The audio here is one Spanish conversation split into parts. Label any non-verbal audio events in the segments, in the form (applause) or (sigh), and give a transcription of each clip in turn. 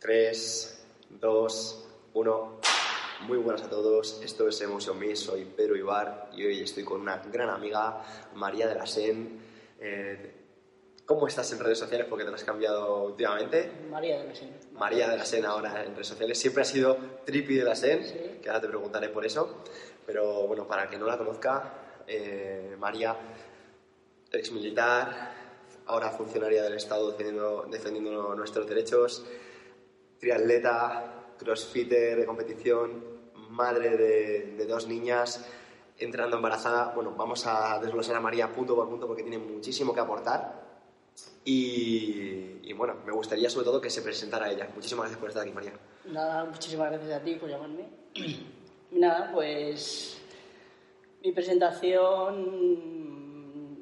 3, 2, 1. Muy buenas a todos, esto es Emotion Me, soy Pedro Ibar y hoy estoy con una gran amiga, María de la Sen. Eh, ¿Cómo estás en redes sociales? Porque te lo has cambiado últimamente. María de la Sen. María de la Sen ahora en redes sociales. Siempre ha sido Tripi de la Sen, Sí. que ahora te preguntaré por eso. Pero bueno, para que no la conozca, eh, María, ex militar, ahora funcionaria del Estado defendiendo, defendiendo nuestros derechos, triatleta, crossfitter de competición, madre de, dos niñas, entrando embarazada. Bueno, vamos a desglosar a María punto por punto porque tiene muchísimo que aportar. Y, bueno, me gustaría sobre todo que se presentara ella. Muchísimas gracias por estar aquí, María. Nada, muchísimas gracias a ti por llamarme. Nada, pues mi presentación,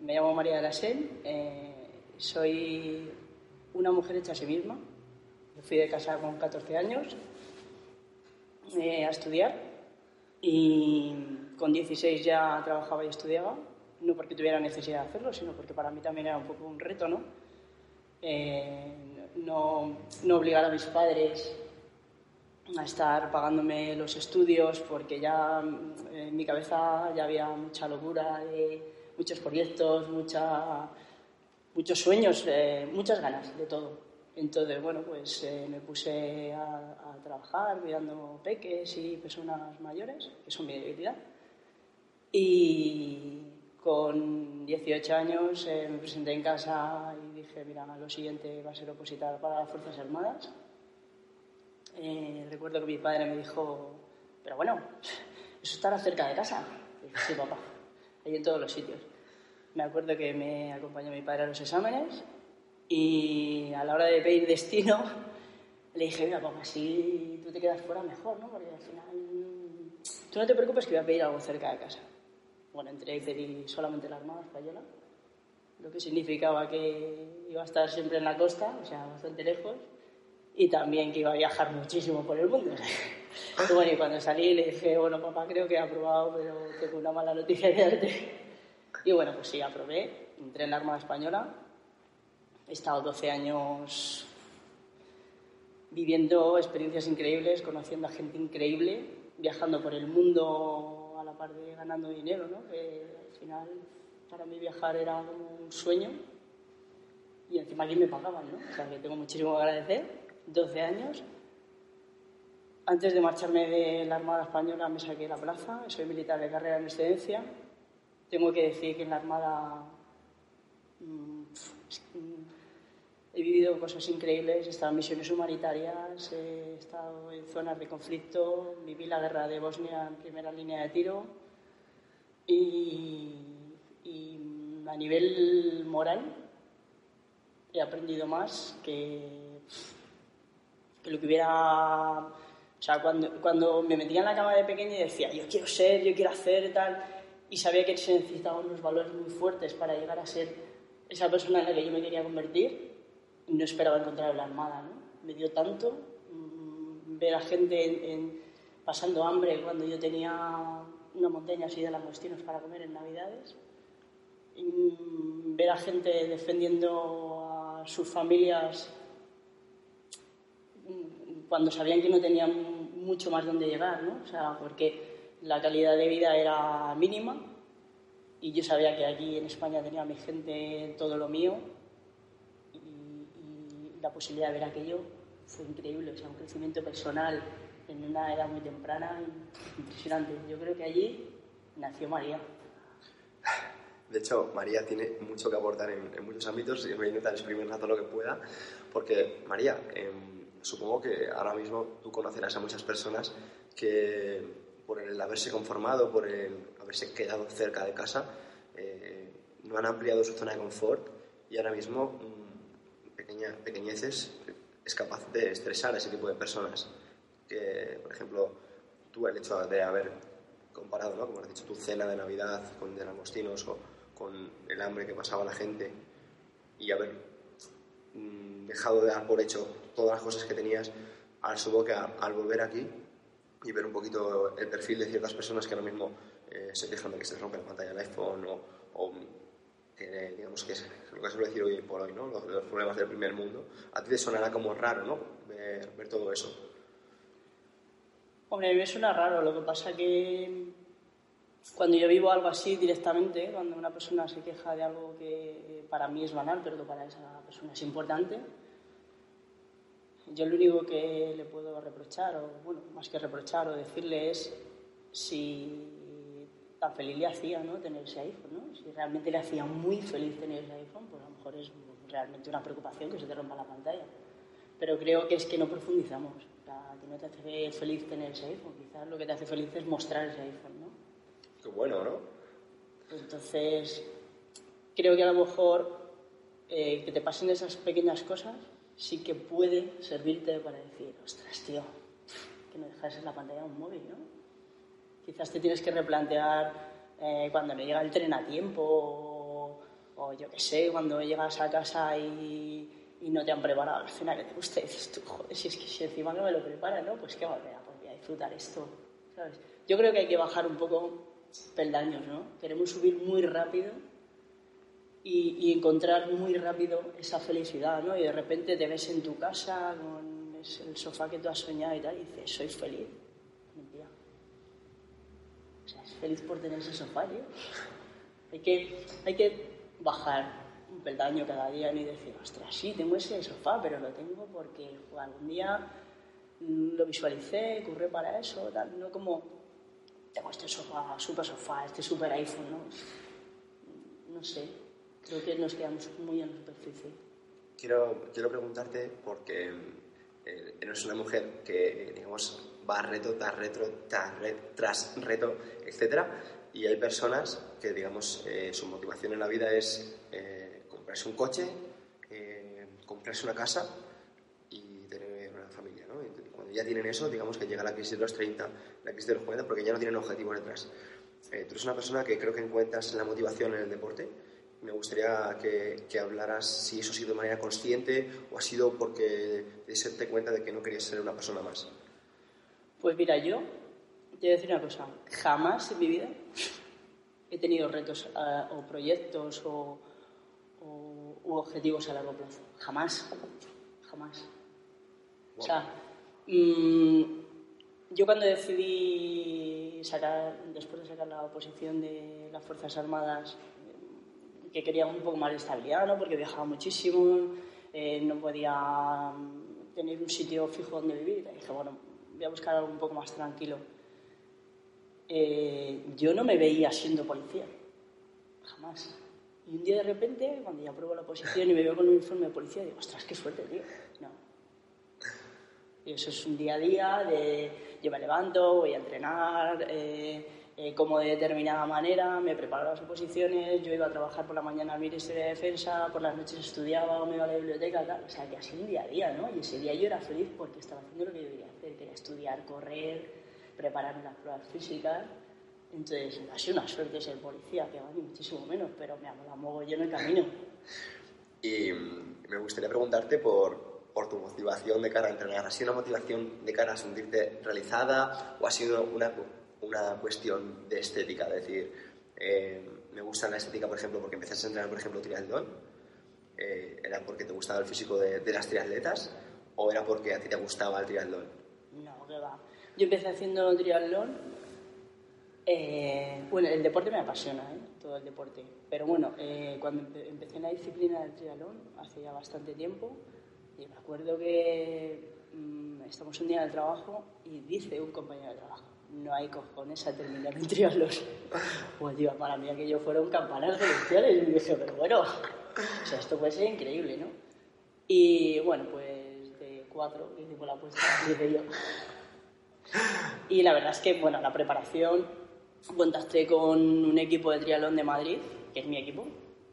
me llamo María de la Sen, eh, soy una mujer hecha a sí misma. Yo fui de casa con 14 años eh, a estudiar y con 16 ya trabajaba y estudiaba, no porque tuviera necesidad de hacerlo, sino porque para mí también era un poco un reto, ¿no? Eh, no, no obligar a mis padres a estar pagándome los estudios porque ya mm, en mi cabeza ya había mucha locura de muchos proyectos, mucha, muchos sueños, eh, muchas ganas de todo. Entonces, bueno, pues eh, me puse a, a trabajar cuidando peques y personas mayores, que son mi debilidad. Y con 18 años eh, me presenté en casa y dije, mira, lo siguiente va a ser opositar para las Fuerzas Armadas. Eh, recuerdo que mi padre me dijo, pero bueno, eso estará cerca de casa. Y dije, sí, papá, ahí en todos los sitios. Me acuerdo que me acompañó mi padre a los exámenes y a la hora de pedir destino le dije, mira, papá, si tú te quedas fuera mejor, ¿no? Porque al final tú no te preocupes que voy a pedir algo cerca de casa. Bueno, entré y pedí solamente la Armada Española, lo que significaba que iba a estar siempre en la costa, o sea, bastante lejos, y también que iba a viajar muchísimo por el mundo. (laughs) Y bueno, y cuando salí le dije, bueno, papá, creo que he aprobado, pero tengo una mala noticia que darte. Y bueno, pues sí, aprobé, entré en la Armada Española, he estado 12 años viviendo experiencias increíbles, conociendo a gente increíble, viajando por el mundo a la par de ganando dinero, ¿no? Al final para mí viajar era como un sueño y encima aquí me pagaban, ¿no? Tengo muchísimo que agradecer. 12 años. Antes de marcharme de la Armada Española me saqué la plaza, soy militar de carrera en excedencia. Tengo que decir que en la Armada mm, mm, he vivido cosas increíbles, he estado en misiones humanitarias, he estado en zonas de conflicto, viví la guerra de Bosnia en primera línea de tiro y, a nivel moral he aprendido más que, lo que hubiera... O sea, cuando, cuando me metía en la cama de pequeña y decía, yo quiero ser, yo quiero hacer tal, y sabía que se necesitaban unos valores muy fuertes para llegar a ser esa persona en la que yo me quería convertir, no esperaba encontrar en la Armada, ¿no? Me dio tanto mm, ver a gente en- pasando hambre cuando yo tenía una montaña así de langostinos para comer en Navidades, mm, ver a gente defendiendo a sus familias mm, cuando sabían que no tenían mucho más donde llegar, ¿no? O sea, porque la calidad de vida era mínima y yo sabía que aquí en España tenía mi gente todo lo mío la posibilidad de ver aquello fue increíble, o sea, un crecimiento personal en una edad muy temprana impresionante. Yo creo que allí nació María. De hecho, María tiene mucho que aportar en, en muchos ámbitos y voy a intentar exprimirla todo lo que pueda, porque María, em, supongo que ahora mismo tú conocerás a muchas personas que por el haberse conformado, por el haberse quedado cerca de casa, eh, no han ampliado su zona de confort y ahora mismo mm, pequeña, pequeñeces es capaz de estresar a ese tipo de personas. Que, por ejemplo, tú el hecho de haber comparado, ¿no? como has dicho, tu cena de Navidad con de langostinos o con el hambre que pasaba la gente y haber mm, dejado de dar por hecho todas las cosas que tenías, supongo que al volver aquí y ver un poquito el perfil de ciertas personas que ahora mismo eh, se quejan de que se rompe la pantalla del iPhone o que digamos que es lo que suelo decir hoy por hoy, ¿no? Los, los problemas del primer mundo, a ti te sonará como raro, ¿no? Ver, ver todo eso. Hombre, a mí me suena raro, lo que pasa que cuando yo vivo algo así directamente, cuando una persona se queja de algo que para mí es banal, pero para esa persona es importante, yo lo único que le puedo reprochar, o bueno, más que reprochar o decirle es si tan feliz le hacía ¿no? tener ese iPhone, ¿no? Si realmente le hacía muy feliz tener ese iPhone, pues a lo mejor es realmente una preocupación que se te rompa la pantalla. Pero creo que es que no profundizamos. O sea, que no te hace feliz tener ese iPhone. Quizás lo que te hace feliz es mostrar ese iPhone, ¿no? Qué bueno, ¿no? Entonces, creo que a lo mejor eh, que te pasen esas pequeñas cosas sí que puede servirte para decir, ostras, tío, que no dejas en la pantalla un móvil, ¿no? Quizás te tienes que replantear eh, cuando no llega el tren a tiempo o, yo qué sé, cuando llegas a casa y, y no te han preparado la cena que te gusta y dices tú, joder, si es que si encima no me lo preparan, ¿no? Pues qué manera, pues voy a disfrutar esto, ¿sabes? Yo creo que hay que bajar un poco peldaños, ¿no? Queremos subir muy rápido y, y, encontrar muy rápido esa felicidad, ¿no? Y de repente te ves en tu casa con el sofá que tú has soñado y tal, y dices, soy feliz. O sea, feliz por tener ese sofá, tío. Hay que, hay que bajar un peldaño cada día y decir, ostras, sí, tengo ese sofá, pero lo tengo porque pues, algún día lo visualicé, curré para eso, tal, no como tengo este sofá, super sofá, este super iPhone, ¿no? No sé, creo que nos quedamos muy en la superficie. Quiero, quiero preguntarte porque eh, eres una mujer que, digamos, va reto tras reto, tras, tras reto, etcétera, y hay personas que, digamos, eh, su motivación en la vida es eh, comprarse un coche, eh, comprarse una casa y tener una familia, ¿no? Y cuando ya tienen eso, digamos que llega la crisis de los 30, la crisis de los 40, porque ya no tienen objetivos detrás. Eh, tú eres una persona que creo que encuentras la motivación en el deporte. Me gustaría que, que, hablaras si eso ha sido de manera consciente o ha sido porque te diste cuenta de que no querías ser una persona más. Pues mira, yo te voy a decir una cosa. Jamás en mi vida he tenido retos uh, o proyectos o, objetivos a largo plazo. Jamás. Jamás. O sea, mmm, yo cuando decidí sacar, después de sacar la oposición de las Fuerzas Armadas, que quería un poco más de estabilidad, ¿no? porque viajaba muchísimo, eh, no podía tener un sitio fijo donde vivir. Dije, bueno, voy a buscar algo un poco más tranquilo. Eh, yo no me veía siendo policía, jamás. Y un día de repente, cuando ya apruebo la oposición y me veo con un uniforme de policía, digo, ostras, qué suerte, tío. No. Y eso es un día a día de yo me levanto, voy a entrenar, eh, eh, como de determinada manera, me preparo las oposiciones, yo iba a trabajar por la mañana al Ministerio de Defensa, por las noches estudiaba o me iba a la biblioteca, tal. O sea, que así un día a día, ¿no? Y ese día yo era feliz porque estaba haciendo lo que yo quería hacer, que era estudiar, correr, prepararme las pruebas físicas. Entonces, ha sido una suerte ser policía, que va ni muchísimo menos, pero me amo la mogollón el camino. Y me gustaría preguntarte por, por tu motivación de cara a entrenar. ¿Ha sido una motivación de cara a sentirte realizada o ha sido una una cuestión de estética, es decir, eh, me gusta la estética, por ejemplo, porque empezaste a entrenar, por ejemplo, triatlón, eh, ¿era porque te gustaba el físico de, las triatletas o era porque a ti te gustaba el triatlón? No, que va. Yo empecé haciendo triatlón, eh, bueno, el deporte me apasiona, ¿eh? todo el deporte, pero bueno, cuando empecé en la disciplina del triatlón, hace ya bastante tiempo, y me acuerdo que mmm, estamos un día en el trabajo y dice un compañero de trabajo, no hay cojones a terminar un triatlón. Pues tío, para mí aquello fueron campanas celestiales. Y dije, pero bueno, o sea, esto puede ser increíble, ¿no? Y bueno, pues de cuatro hicimos la apuesta, dije yo. Y la verdad es que, bueno, la preparación, contacté con un equipo de triatlón de Madrid, que es mi equipo,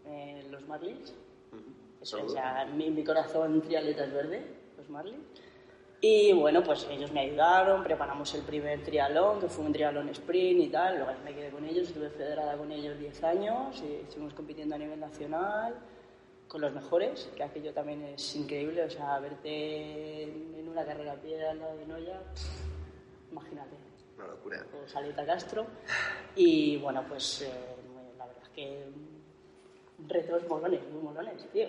eh, los Marlins. O sea, mi, mi corazón triatleta es verde, los Marlins. Y bueno, pues ellos me ayudaron, preparamos el primer triatlón, que fue un triatlón sprint y tal, luego me quedé con ellos, estuve federada con ellos 10 años, y estuvimos compitiendo a nivel nacional con los mejores, que aquello también es increíble, o sea, verte en una carrera a pie al lado de Noya, imagínate. Una locura. Salita Castro, y bueno, pues eh, la verdad es que retos molones, muy molones, tío.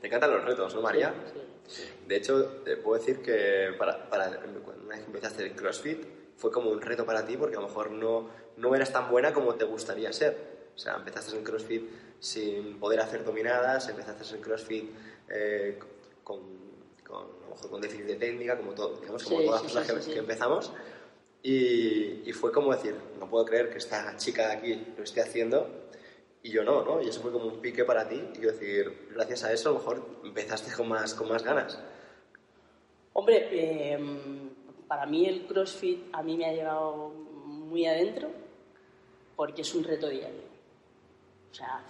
Te encantan los retos, ¿no, María? Sí, sí. De hecho, te puedo decir que para, para, cuando una vez que empezaste el CrossFit fue como un reto para ti porque a lo mejor no, no eras tan buena como te gustaría ser. O sea, empezaste en CrossFit sin poder hacer dominadas, empezaste en CrossFit eh, con, con, a lo mejor con déficit de técnica, como, todo, digamos, como Sí, todas sí, las personas sí, que, sí. que empezamos. Y, y fue como decir, no puedo creer que esta chica de aquí lo esté haciendo y yo no, ¿no? Y eso fue como un pique para ti. Y quiero decir, gracias a eso a lo mejor empezaste con más, con más ganas. Hombre, eh, para mí el CrossFit a mí me ha llegado muy adentro porque es un reto diario. O sea,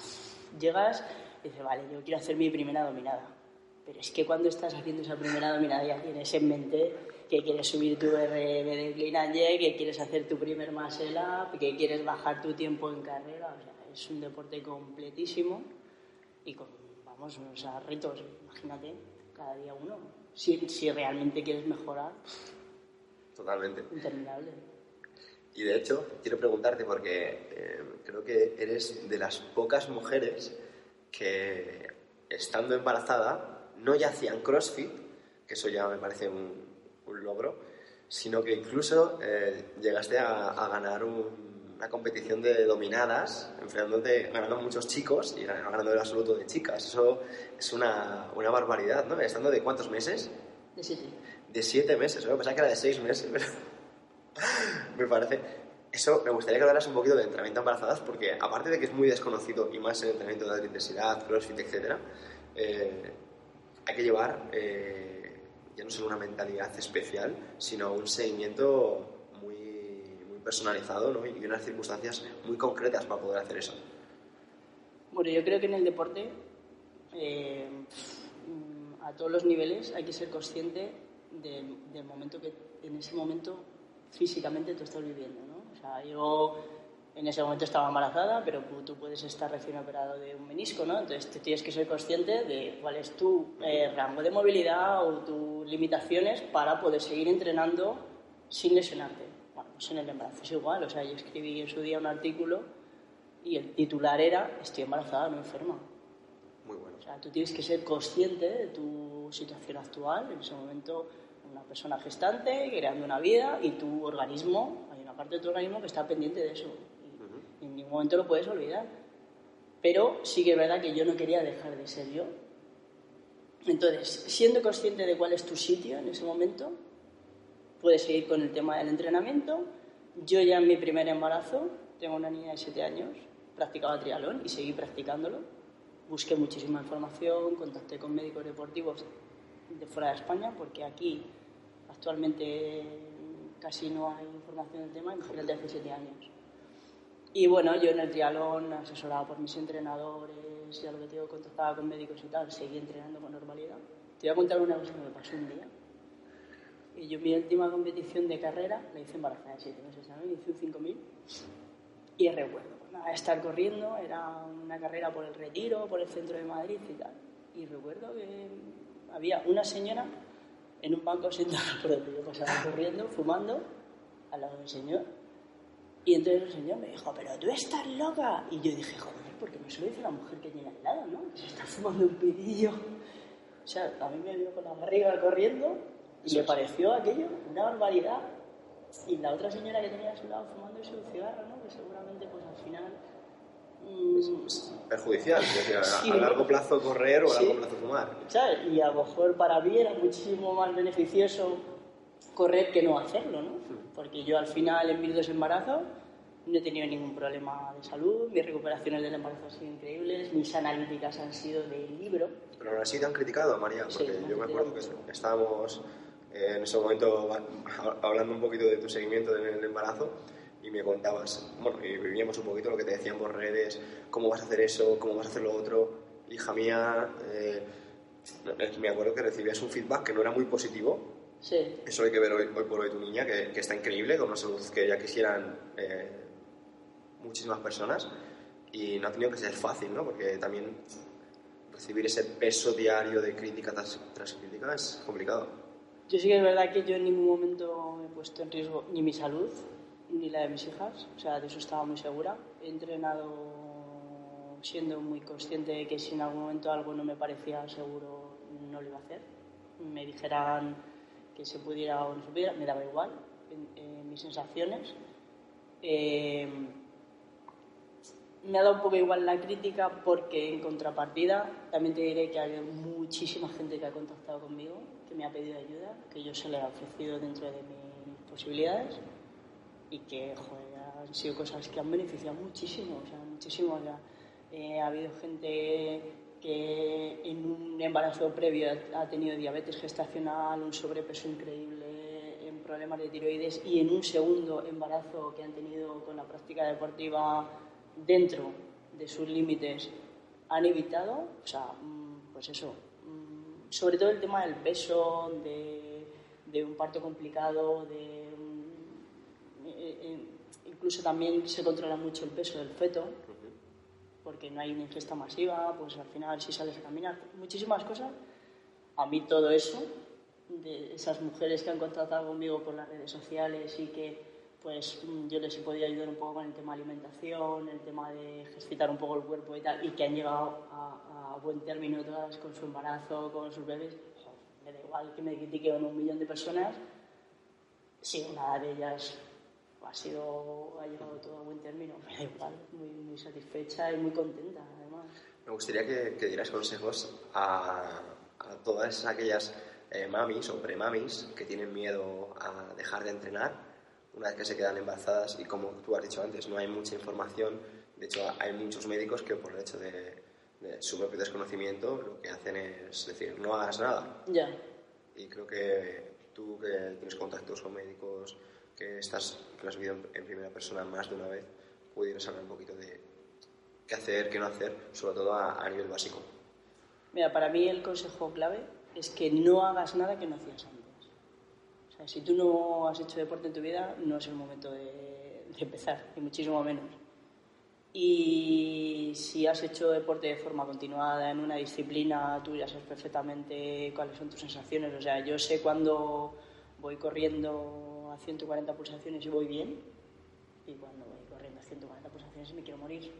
llegas y dices, vale, yo quiero hacer mi primera dominada. Pero es que cuando estás haciendo esa primera dominada ya tienes en mente que quieres subir tu RM de jerk, que quieres hacer tu primer muscle up, que quieres bajar tu tiempo en carrera. O sea, es un deporte completísimo y con, vamos, o sea, retos, imagínate, cada día uno. Si, si realmente quieres mejorar, Totalmente. interminable. Y de hecho, quiero preguntarte porque eh, creo que eres de las pocas mujeres que, estando embarazada, no ya hacían CrossFit, que eso ya me parece un, un logro, sino que incluso eh, llegaste a, a ganar un- una competición de dominadas, enfrentándote, ganando muchos chicos y gan- ganando el absoluto de chicas. Eso es una, una barbaridad, ¿no? Estando de cuántos meses? De siete. De siete meses, ¿no? Pensaba que era de seis meses, pero (laughs) me parece. Eso, me gustaría que hablaras un poquito de entrenamiento embarazadas, porque aparte de que es muy desconocido, y más en entrenamiento de alta intensidad, crossfit, etc., eh, hay que llevar eh, ya no solo una mentalidad especial, sino un seguimiento muy, personalizado y unas circunstancias muy concretas para poder hacer eso. Bueno, yo creo que en el deporte, eh, a todos los niveles, hay que ser consciente del, del momento que en ese momento físicamente tú estás viviendo, ¿no? O sea, yo en ese momento estaba embarazada, pero tú- puedes estar recién operado de un menisco, ¿no? Entonces tú tienes que ser consciente de cuál es tu eh, rango de movilidad o tus limitaciones para poder seguir entrenando sin lesionarte. Bueno, pues en el embarazo es igual, o sea, yo escribí en su día un artículo y el titular era Estoy embarazada, no enferma. Muy bueno. O sea, tú tienes que ser consciente de tu situación actual. En ese momento, una persona gestante, creando una vida, y tu organismo, hay una parte de tu organismo que está pendiente de eso. En ningún momento lo puedes olvidar. Pero sí que es verdad que yo no quería dejar de ser yo. Entonces, siendo consciente de cuál es tu sitio en ese momento, puedes seguir con el tema del entrenamiento. Yo ya en mi primer embarazo, tengo una niña de 7 años, practicaba triatlón y seguí practicándolo. Busqué muchísima información, contacté con médicos deportivos de fuera de España, porque aquí actualmente casi no hay información del tema, imagínate hace 7 años. Y bueno, yo en el triatlón, asesorada por mis entrenadores, ya lo que te digo, contactaba con médicos y tal, seguí entrenando con normalidad. Te voy a contar una cosa que me pasó un día. Y yo mi última competición de carrera la hice embarazada de 7 meses también, hice un 5000. Y recuerdo, pues nada, estar corriendo, era una carrera por el Retiro, por el centro de Madrid y tal. Y recuerdo que había una señora en un banco sentada (laughs) por donde yo pasaba corriendo, fumando, al lado del señor. Y entonces el señor me dijo, pero tú estás loca. Y yo dije, joder, porque me suele decir la mujer que tiene al lado, ¿no? Que se está fumando un pirillo. O sea, a mí me vio con la barriga corriendo y me pareció aquello una barbaridad. Y la otra señora que tenía a su lado fumándose un cigarro, ¿no? Que seguramente, pues al final... mm, Perjudicial, es decir, a, Sí. a largo plazo correr o a largo Sí. plazo fumar. ¿sabes? Y a lo mejor para mí era muchísimo más beneficioso correr que no hacerlo, ¿no? Porque yo al final en mis dos embarazos no he tenido ningún problema de salud, mis recuperaciones del embarazo han sido increíbles, mis analíticas han sido de libro. Pero aún así te han criticado, María, Sí, porque me han yo me acuerdo que estábamos eh, en ese momento hablando un poquito de tu seguimiento del embarazo y me contabas, bueno, y vivíamos un poquito lo que te decían por redes, cómo vas a hacer eso, cómo vas a hacer lo otro, hija mía, eh, me acuerdo que recibías un feedback que no era muy positivo, Sí, eso hay que ver hoy, hoy por hoy tu niña, que, que está increíble, con una salud que ya quisieran eh, muchísimas personas y no ha tenido que ser fácil, ¿no? Porque también recibir ese peso diario de crítica tras, tras crítica es complicado. Yo sí que es verdad que yo en ningún momento he puesto en riesgo ni mi salud ni la de mis hijas, o sea, de eso estaba muy segura. He entrenado siendo muy consciente de que si en algún momento algo no me parecía seguro, no lo iba a hacer. Me dijeran que se pudiera o no se pudiera, me daba igual en, mis sensaciones. Eh, me ha dado un poco igual la crítica porque en contrapartida también te diré que hay muchísima gente que ha contactado conmigo, que me ha pedido ayuda, que yo se le he ofrecido dentro de mis posibilidades y que han sido cosas que han beneficiado muchísimo, o sea, muchísimo. Eh, ha habido gente que en un embarazo previo ha tenido diabetes gestacional, un sobrepeso increíble, problemas de tiroides y en un segundo embarazo que han tenido con la práctica deportiva dentro de sus límites han evitado, o sea, mm, pues eso, mm, sobre todo el tema del peso, de, de un parto complicado, de eh, eh, incluso también se controla mucho el peso del feto, porque no hay una ingesta masiva, pues al final si sales a caminar, muchísimas cosas. A mí todo eso, de esas mujeres que han contactado conmigo por las redes sociales y que pues yo les he podido ayudar un poco con el tema de alimentación, el tema de ejercitar un poco el cuerpo y tal, y que han llegado a, a buen término todas con su embarazo, con sus bebés, me da igual que me critiquen un millón de personas, si una de ellas ha sido ha llegado todo a buen término, me da igual, muy, muy satisfecha y muy contenta además. Me gustaría que, que dieras consejos a, a todas aquellas eh, mamis o premamis que tienen miedo a dejar de entrenar una vez que se quedan embarazadas y como tú has dicho antes, no hay mucha información, de hecho hay muchos médicos que por el hecho de, su propio desconocimiento lo que hacen es decir, no hagas nada. Ya. Y creo que tú que tienes contactos con médicos, que, estás, que lo has en, primera persona más de una vez, pudieras hablar un poquito de qué hacer, qué no hacer, sobre todo a, nivel básico. Mira, para mí el consejo clave es que no hagas nada que no hacías antes si tú no has hecho deporte en tu vida, no es el momento de, empezar, ni muchísimo menos. Y si has hecho deporte de forma continuada en una disciplina, tú ya sabes perfectamente cuáles son tus sensaciones. O sea, yo sé cuando voy corriendo a 140 pulsaciones y voy bien, y cuando voy corriendo a 140 pulsaciones me quiero morir.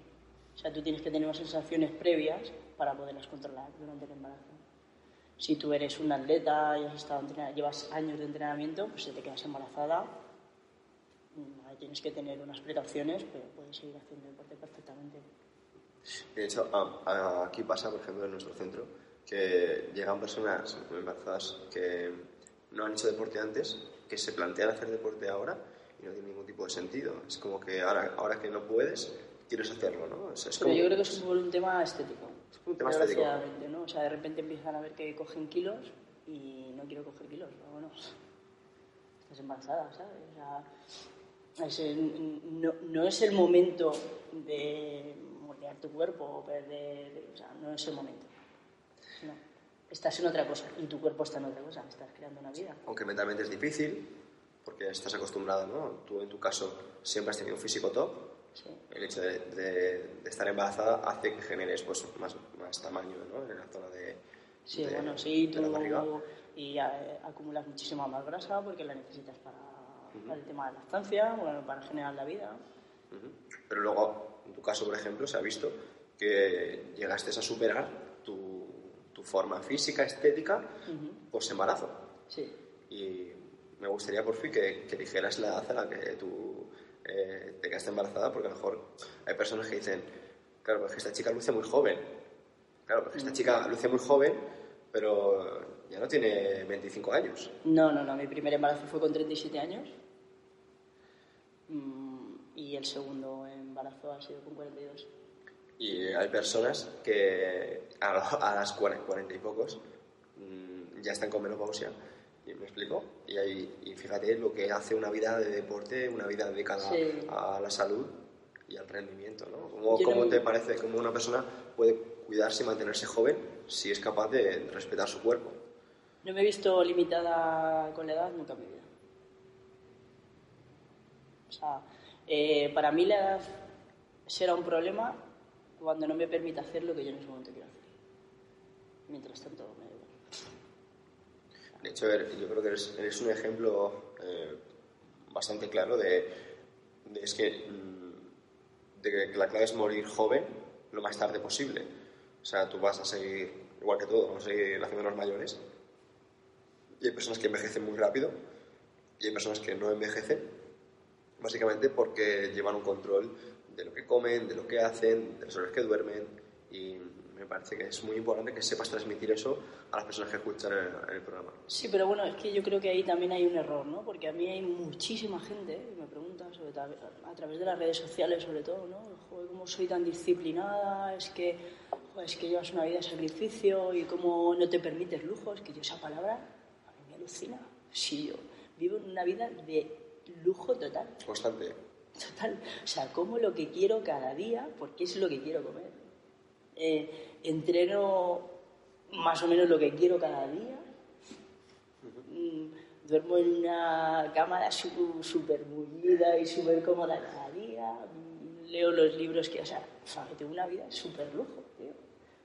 O sea, tú tienes que tener unas sensaciones previas para poderlas controlar durante el embarazo. Si tú eres un atleta y has estado llevas años de entrenamiento, pues si te quedas embarazada, mm, tienes que tener unas precauciones, pero puedes seguir haciendo deporte perfectamente. De hecho, aquí pasa, por ejemplo, en nuestro centro, que llegan personas embarazadas que no han hecho deporte antes, que se plantean hacer deporte ahora y no tiene ningún tipo de sentido. Es como que ahora, ahora que no puedes, quieres hacerlo, ¿no? Pero yo creo que es un tema estético. Es un tema estético. ¿no? O sea, de repente empiezan a ver que cogen kilos y no quiero coger kilos, pero bueno, estás embarazada, ¿sabes? O sea, no, no, es el momento de moldear tu cuerpo o perder, o sea, no es el momento. No. Estás en otra cosa y tu cuerpo está en otra cosa, estás creando una vida. Aunque mentalmente es difícil, porque estás acostumbrado, ¿no? Tú en tu caso siempre has tenido un físico top, el hecho de, estar embarazada hace que generes pues, más, más tamaño ¿no? en la zona de. Sí, bueno, sí, tú y eh, acumulas muchísima más grasa porque la necesitas para, el tema de la lactancia, bueno, para generar la vida. Pero luego, en tu caso, por ejemplo, se ha visto que llegaste a superar tu forma física, estética, post embarazo. Sí. Y me gustaría por fin que, que dijeras la edad a la que tú eh, te quedaste embarazada porque a lo mejor hay personas que dicen, claro, pues esta chica luce muy joven. Claro, porque esta chica luce muy joven, pero ya no tiene 25 años. No, no, no. Mi primer embarazo fue con 37 años. Mm, y el segundo embarazo ha sido con 42. Y hay personas que a, las 40, y pocos mm, ya están con menopausia ¿Me explico? Y, ahí, y fíjate lo que hace una vida de deporte, una vida dedicada a la salud y al rendimiento, ¿no? ¿Cómo, te parece cómo una persona puede cuidarse y mantenerse joven si es capaz de respetar su cuerpo? No me he visto limitada con la edad nunca en mi vida. O sea, eh, para mí la edad será un problema cuando no me permita hacer lo que yo en ese momento quiero hacer. Mientras tanto, me de hecho, yo creo que eres, un ejemplo eh, bastante claro de, es que, mm, de que la clave es morir joven lo más tarde posible. O sea, tú vas a seguir, igual que todo, vamos a seguir haciendo los mayores. Y hay personas que envejecen muy rápido y hay personas que no envejecen, básicamente porque llevan un control de lo que comen, de lo que hacen, de las horas que duermen y me parece que es muy importante que sepas transmitir eso a las personas que escuchan el, el, programa. Sí, pero bueno, es que yo creo que ahí también hay un error, ¿no? Porque a mí hay muchísima gente, me pregunta, sobre a través de las redes sociales sobre todo, ¿no? Joder, ¿cómo soy tan disciplinada? Es que, joder, es que llevas una vida de sacrificio y cómo no te permites lujos, que yo esa palabra a mí me alucina. Sí, yo vivo una vida de lujo total. Constante. Total. O sea, como lo que quiero cada día porque es lo que quiero comer. Eh, entreno más o menos lo que quiero cada día. Mm, duermo en una cama súper bullida y súper cómoda cada día. Mm, leo los libros que, o sea, tengo una vida súper lujo, tío.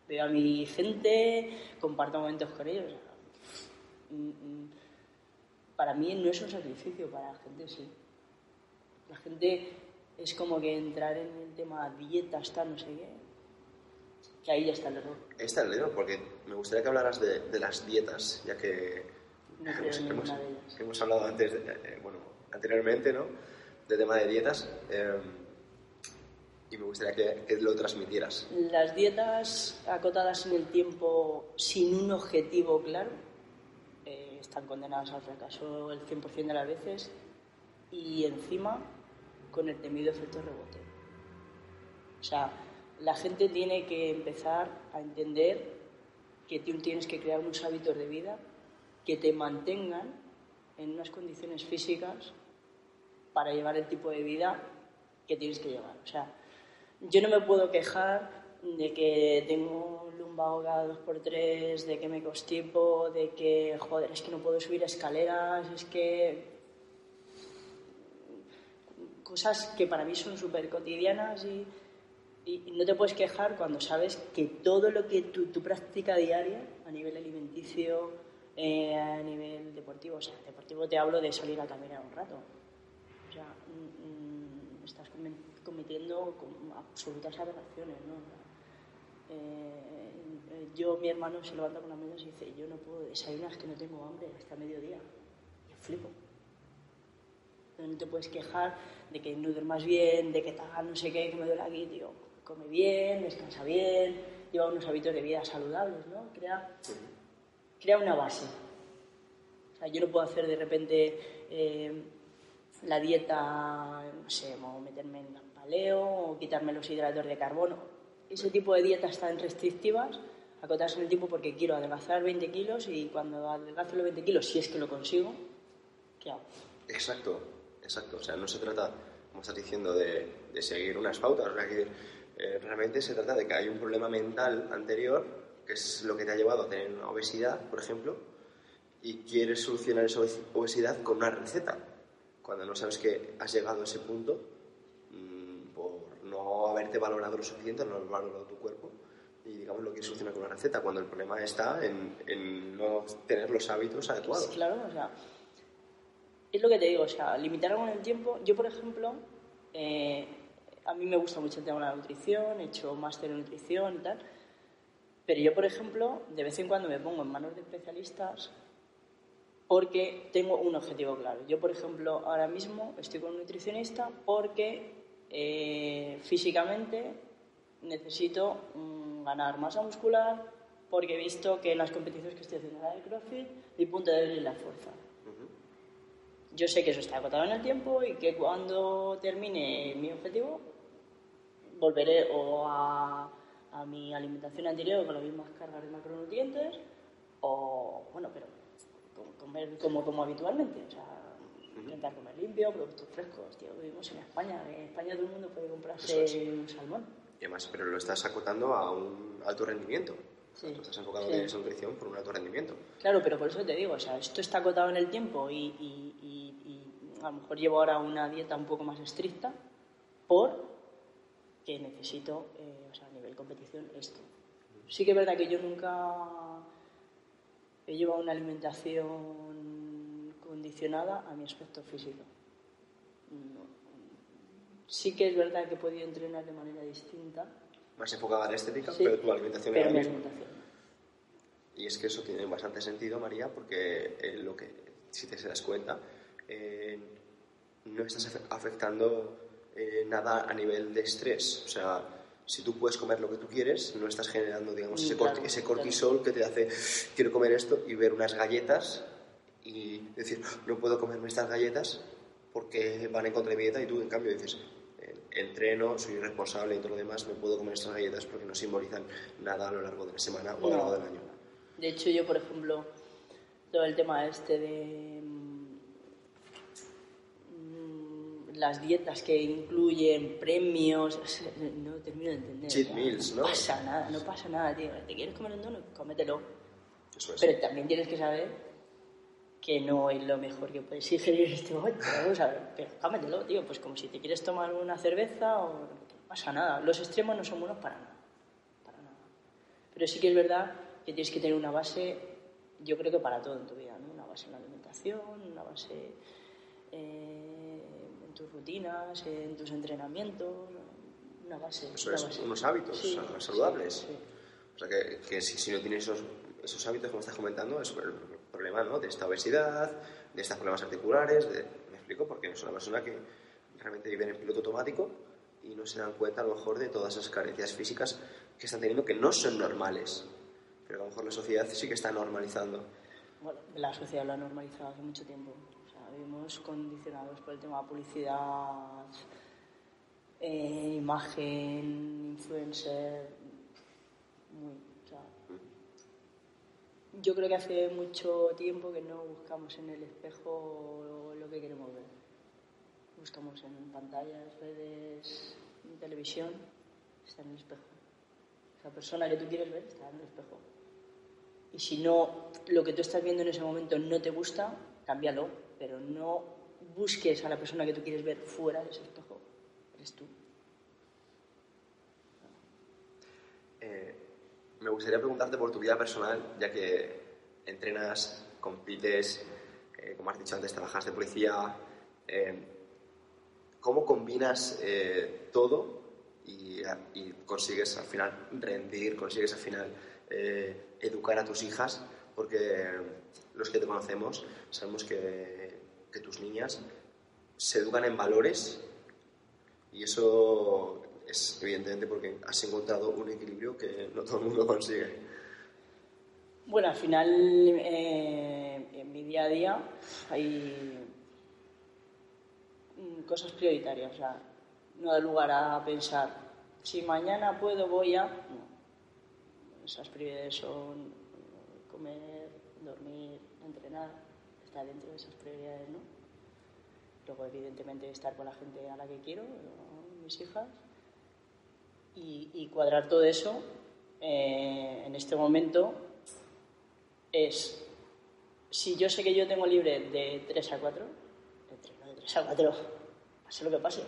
Veo a mi gente, comparto momentos con ellos. Mm, para mí no es un sacrificio, para la gente sí. La gente es como que entrar en el tema dieta, está no sé qué que ahí ya está el error. Está el error, porque me gustaría que hablaras de, de las dietas, ya que no hemos, hemos, de ellas. hemos, hablado antes, eh, bueno, anteriormente, ¿no? Del tema de dietas. Eh, y me gustaría que, que, lo transmitieras. Las dietas acotadas en el tiempo sin un objetivo claro eh, están condenadas al fracaso el 100% de las veces y encima con el temido efecto rebote. O sea, la gente tiene que empezar a entender que tú tienes que crear unos hábitos de vida que te mantengan en unas condiciones físicas para llevar el tipo de vida que tienes que llevar. O sea, yo no me puedo quejar de que tengo lumbago cada dos por tres, de que me constipo, de que, joder, es que no puedo subir escaleras, es que... Cosas que para mí son súper cotidianas y y, no te puedes quejar cuando sabes que todo lo que tu, tu práctica diaria, a nivel alimenticio, eh, a nivel deportivo, o sea, deportivo te hablo de salir a caminar un rato. O sea, mm, mm, estás cometiendo absolutas aberraciones, ¿no? Eh, yo, mi hermano se levanta con la mano y dice, yo no puedo desayunar, es que no tengo hambre hasta mediodía. Yo flipo. No te puedes quejar de que no duermas bien, de que tal, no sé qué, que me duele aquí, tío come bien, descansa bien, lleva unos hábitos de vida saludables, ¿no? Crea, crea una base. O sea, yo no puedo hacer de repente eh, la dieta, no sé, o meterme en paleo o quitarme los hidratos de carbono. Ese tipo de dietas tan restrictivas, acotarse en el tiempo porque quiero adelgazar 20 kilos y cuando adelgazo los 20 kilos, si es que lo consigo, ¿qué hago? Exacto, exacto. O sea, no se trata, como estás diciendo, de, de seguir unas pautas. O sea, que eh, realmente se trata de que hay un problema mental anterior, que es lo que te ha llevado a tener una obesidad, por ejemplo, y quieres solucionar esa obesidad con una receta, cuando no sabes que has llegado a ese punto mmm, por no haberte valorado lo suficiente, no haber valorado tu cuerpo, y digamos lo quieres solucionar con una receta, cuando el problema está en, en no tener los hábitos adecuados. claro, o sea, es lo que te digo, o sea, limitar con el tiempo. Yo, por ejemplo, eh, a mí me gusta mucho el tema de la nutrición, he hecho máster en nutrición y tal, pero yo, por ejemplo, de vez en cuando me pongo en manos de especialistas porque tengo un objetivo claro. Yo, por ejemplo, ahora mismo estoy con un nutricionista porque eh, físicamente necesito mm, ganar masa muscular porque he visto que en las competiciones que estoy haciendo en el CrossFit mi punto débil es la fuerza. Yo sé que eso está acotado en el tiempo y que cuando termine mi objetivo volveré o a, a mi alimentación anterior con las mismas cargas de macronutrientes o, bueno, pero comer como, como habitualmente. O sea, intentar comer limpio, productos frescos, tío. Vivimos en España. En España todo el mundo puede comprarse un salmón. Y además, pero lo estás acotando a un alto rendimiento. Sí. Tú estás enfocado sí. en esa nutrición por un alto rendimiento. Claro, pero por eso te digo, o sea, esto está acotado en el tiempo y, y, y, y a lo mejor llevo ahora una dieta un poco más estricta por que necesito, eh, o sea, a nivel competición, esto. Sí que es verdad que yo nunca he llevado una alimentación condicionada a mi aspecto físico. No. Sí que es verdad que he podido entrenar de manera distinta Más enfocada a la estética, Sí, pero tu alimentación pero era la mi misma. alimentación. Y es que eso tiene bastante sentido, María, porque eh, lo que, si te das cuenta, eh, no estás afe- afectando eh, nada a nivel de estrés. O sea, si tú puedes comer lo que tú quieres, no estás generando, digamos, ese, claro, ese claro. cortisol que te hace, quiero comer esto y ver unas galletas y decir, no puedo comerme estas galletas porque van en contra de mi dieta y tú, en cambio, dices, entreno, soy responsable y todo lo demás, me puedo comer estas galletas porque no simbolizan nada a lo largo de la semana o a lo No. largo del año. De hecho, yo, por ejemplo, todo el tema este de mm, las dietas que incluyen premios, (laughs) no termino de entender. Cheat ya. meals, ¿no? No pasa nada, no pasa nada, tío. ¿Te quieres comer un donut? Cómetelo. Eso es. Pero también tienes que saber que no es lo mejor que puedes ingerir en este momento. Vamos a ver, pero cómetelo, tío. Pues como si te quieres tomar una cerveza o no pasa nada. Los extremos no son buenos para nada. Para nada. Pero sí que es verdad que tienes que tener una base, yo creo que para todo en tu vida, ¿no? Una base en la alimentación, una base eh, en tus rutinas, en tus entrenamientos, una base. Eso una es, base. unos hábitos Sí, sa- saludables. sí, sí. O sea, que, que si, si no tienes esos, esos hábitos, como estás comentando, es problema ¿no? de esta obesidad, de estos problemas articulares. Me explico, porque es una persona que realmente vive en piloto automático y no se dan cuenta a lo mejor de todas esas carencias físicas que están teniendo que no son normales, pero a lo mejor la sociedad sí que está normalizando. Bueno, la sociedad lo ha normalizado hace mucho tiempo. O sea, vivimos condicionados por el tema de publicidad, eh, imagen, influencer. Muy, yo creo que hace mucho tiempo que no buscamos en el espejo lo que queremos ver. Buscamos en pantallas, redes, televisión, está en el espejo. La persona que tú quieres ver está en el espejo. Y si no, lo que tú estás viendo en ese momento no te gusta, cámbialo, pero no busques a la persona que tú quieres ver fuera de ese espejo. Eres tú. Eh, me gustaría preguntarte por tu vida personal, ya que entrenas, compites, eh, como has dicho antes, trabajas de policía. eh, ¿Cómo combinas eh, todo y, y consigues al final rendir, consigues al final eh, educar a tus hijas? Porque los que te conocemos sabemos que, que tus niñas se educan en valores y eso es evidentemente porque has encontrado un equilibrio que no todo el mundo consigue. Bueno, al final, eh, en mi día a día hay mm, cosas prioritarias. O sea, no da lugar a pensar, si mañana puedo, voy a... No. Esas prioridades son comer, dormir, entrenar, estar dentro de esas prioridades, ¿no? Luego, evidentemente, estar con la gente a la que quiero, mis hijas, y, cuadrar todo eso eh, en este momento es, si yo sé que yo tengo libre de 3 a 4, entreno de 3 a 4, pase lo que pase.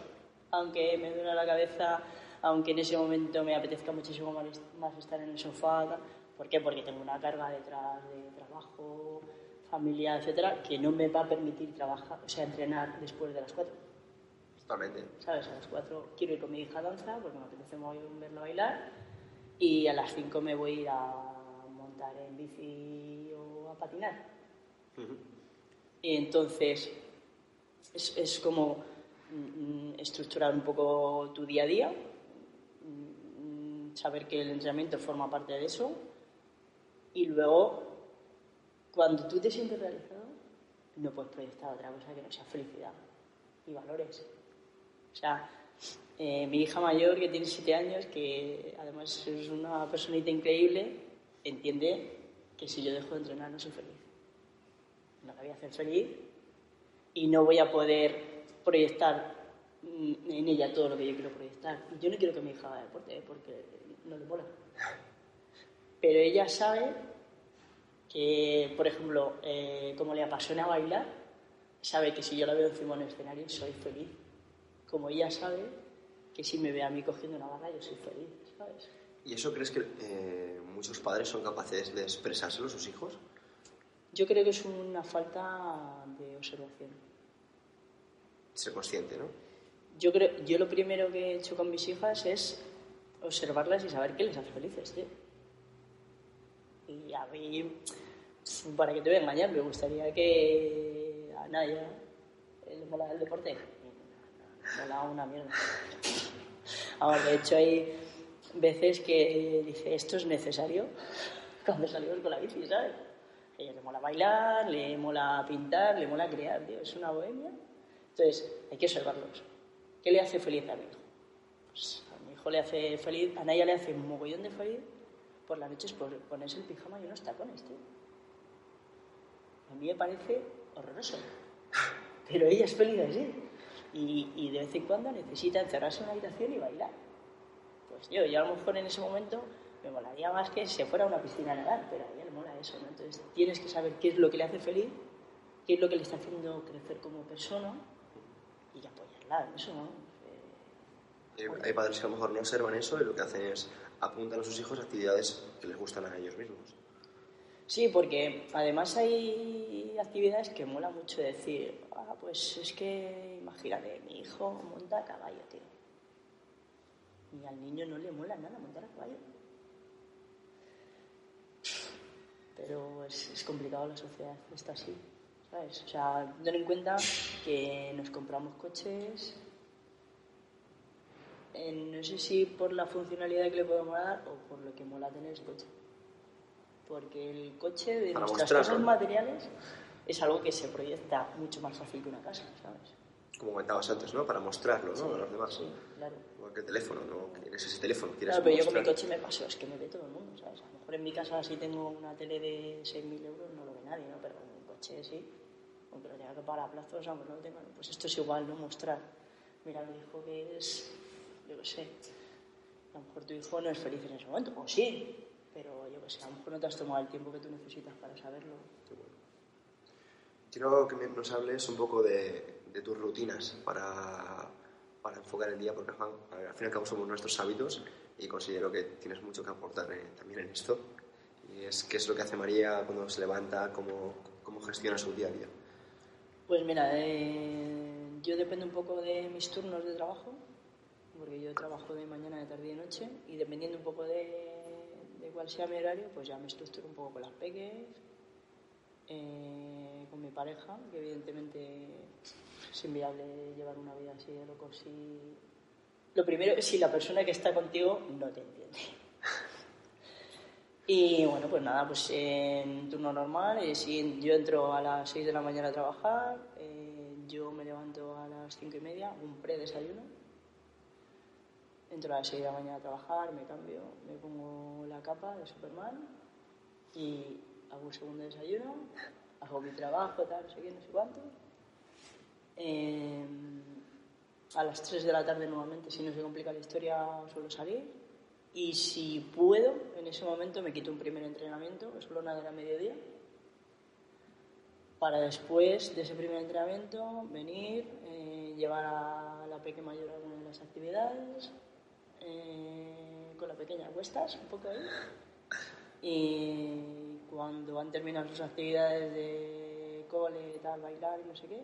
Aunque me duela la cabeza, aunque en ese momento me apetezca muchísimo más, estar en el sofá. ¿Por qué? Porque tengo una carga detrás de trabajo, familia, etcétera, que no me va a permitir trabajar, o sea, entrenar después de las 4. Totalmente. ¿Sabes? A las 4 quiero ir con mi hija a danza porque me apetece muy verla bailar y a las 5 me voy a ir a montar en bici o a patinar. Y entonces es, es como mm, estructurar un poco tu día a día, mm, saber que el entrenamiento forma parte de eso y luego cuando tú te sientes realizado no puedes proyectar otra cosa que no sea felicidad y valores. O sea, eh, mi hija mayor, que tiene siete años, que además es una personita increíble, entiende que si yo dejo de entrenar no soy feliz. No la voy a hacer feliz y no voy a poder proyectar mm, en ella todo lo que yo quiero proyectar. Yo no quiero que mi hija haga deporte, ¿eh? porque no le mola. Pero ella sabe que, por ejemplo, eh, como le apasiona bailar, sabe que si yo la veo encima de un escenario soy feliz. Como ella sabe que si me ve a mí cogiendo una barra yo soy feliz, ¿sabes? ¿Y eso crees que eh, muchos padres son capaces de expresárselo a sus hijos? Yo creo que es una falta de observación. Ser consciente, ¿no? Yo creo, yo lo primero que he hecho con mis hijas es observarlas y saber qué les hace felices, tío. Y a mí, para que te voy a engañar, me gustaría que a Naya le mola el deporte. Mola una mierda. Ahora, de hecho, hay veces que dice, esto es necesario cuando salimos con la bici, ¿sabes? A ella le mola bailar, le mola pintar, le mola crear, tío. Es una bohemia. Entonces, hay que observarlos. ¿Qué le hace feliz a mi hijo? Pues a mi hijo le hace feliz, a Naya le hace un mogollón de feliz por las noches por ponerse el pijama y unos tacones, tío. A mí me parece horroroso. Pero ella es feliz así. Y, y de vez en cuando necesita encerrarse en una habitación y bailar. Pues yo, yo a lo mejor en ese momento me molaría más que se fuera a una piscina a nadar, pero a ella le mola eso, ¿no? Entonces tienes que saber qué es lo que le hace feliz, qué es lo que le está haciendo crecer como persona y apoyarla en eso, ¿no? Eh, hay padres que a lo mejor no observan eso y lo que hacen es apuntan a sus hijos actividades que les gustan a ellos mismos. Sí, porque además hay actividades que mola mucho decir, ah, pues es que imagínate, mi hijo monta a caballo, tío. Y al niño no le mola nada montar a caballo. Pero es, complicado la sociedad, está así, ¿sabes? O sea, ten en cuenta que nos compramos coches, eh, no sé si por la funcionalidad que le podemos dar o por lo que mola tener ese coche. Porque el coche de Para nuestras cosas materiales es algo que se proyecta mucho más fácil que una casa, ¿sabes? Como comentabas antes, ¿no? Para mostrarlo, ¿no? A los demás. Sí, claro. Igual que el teléfono, ¿no? Quieres ese teléfono, quieres Claro, pero yo con mi mostrar. coche me paso, es que me ve todo el mundo, ¿sabes? A lo mejor en mi casa si tengo una tele de 6.000 euros no lo ve nadie, ¿no? Pero en mi coche sí, aunque lo tenga que pagar a plazos, aunque no lo tenga, pues esto es igual, ¿no? Mostrar. Mira, mi hijo que es, yo qué sé, a lo mejor tu hijo no es feliz en ese momento, o sí, pero yo qué sé, a lo mejor no te has tomado el tiempo que tú necesitas para saberlo. Quiero que nos hables un poco de, de tus rutinas para, para enfocar el día, porque Juan, al fin y al cabo somos nuestros hábitos y considero que tienes mucho que aportar eh, también en esto. Y es qué es lo que hace María cuando se levanta, cómo, cómo gestiona su día a día. Pues mira, eh, yo dependo un poco de mis turnos de trabajo, porque yo trabajo de mañana, de tarde y de noche, y dependiendo un poco de, de sea mi horario, pues ya me estructuro un poco con las peques, eh, con mi pareja, que evidentemente es inviable llevar una vida así de loco si... Lo primero es si la persona que está contigo no te entiende. Y bueno, pues nada, pues en turno normal, eh, si yo entro a las 6 de la mañana a trabajar, eh, yo me levanto a las 5 y media, un pre-desayuno, entro a las 6 de la mañana a trabajar, me cambio, me pongo la capa de Superman y hago un segundo desayuno, hago mi trabajo, tal, no sé qué, no sé cuánto. Eh, a las 3 de la tarde nuevamente, si no se complica la historia, suelo salir. Y si puedo, en ese momento me quito un primer entrenamiento, que suelo nadar a mediodía, para después de ese primer entrenamiento venir, eh, llevar a la pequeña mayor a alguna de las actividades, eh, con la pequeña cuestas, un poco ahí. (laughs) Y cuando han terminado sus actividades de cole, tal, bailar y no sé qué,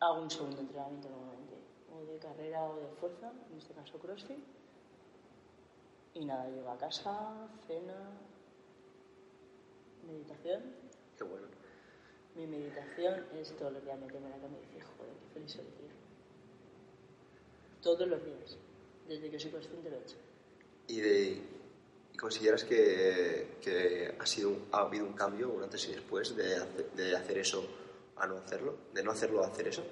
hago un segundo entrenamiento normalmente, o de carrera o de fuerza, en este caso CrossFit. Y nada, llego a casa, cena, meditación. Qué bueno. Mi meditación es todos los días meterme en la cama y decir, joder, qué feliz soy, tío. Todos los días, desde que soy consciente lo he hecho. ¿Y, de, y consideras que, que ha, sido, ha habido un cambio, un antes y después, de, de hacer eso a no hacerlo? ¿De no hacerlo a hacer eso?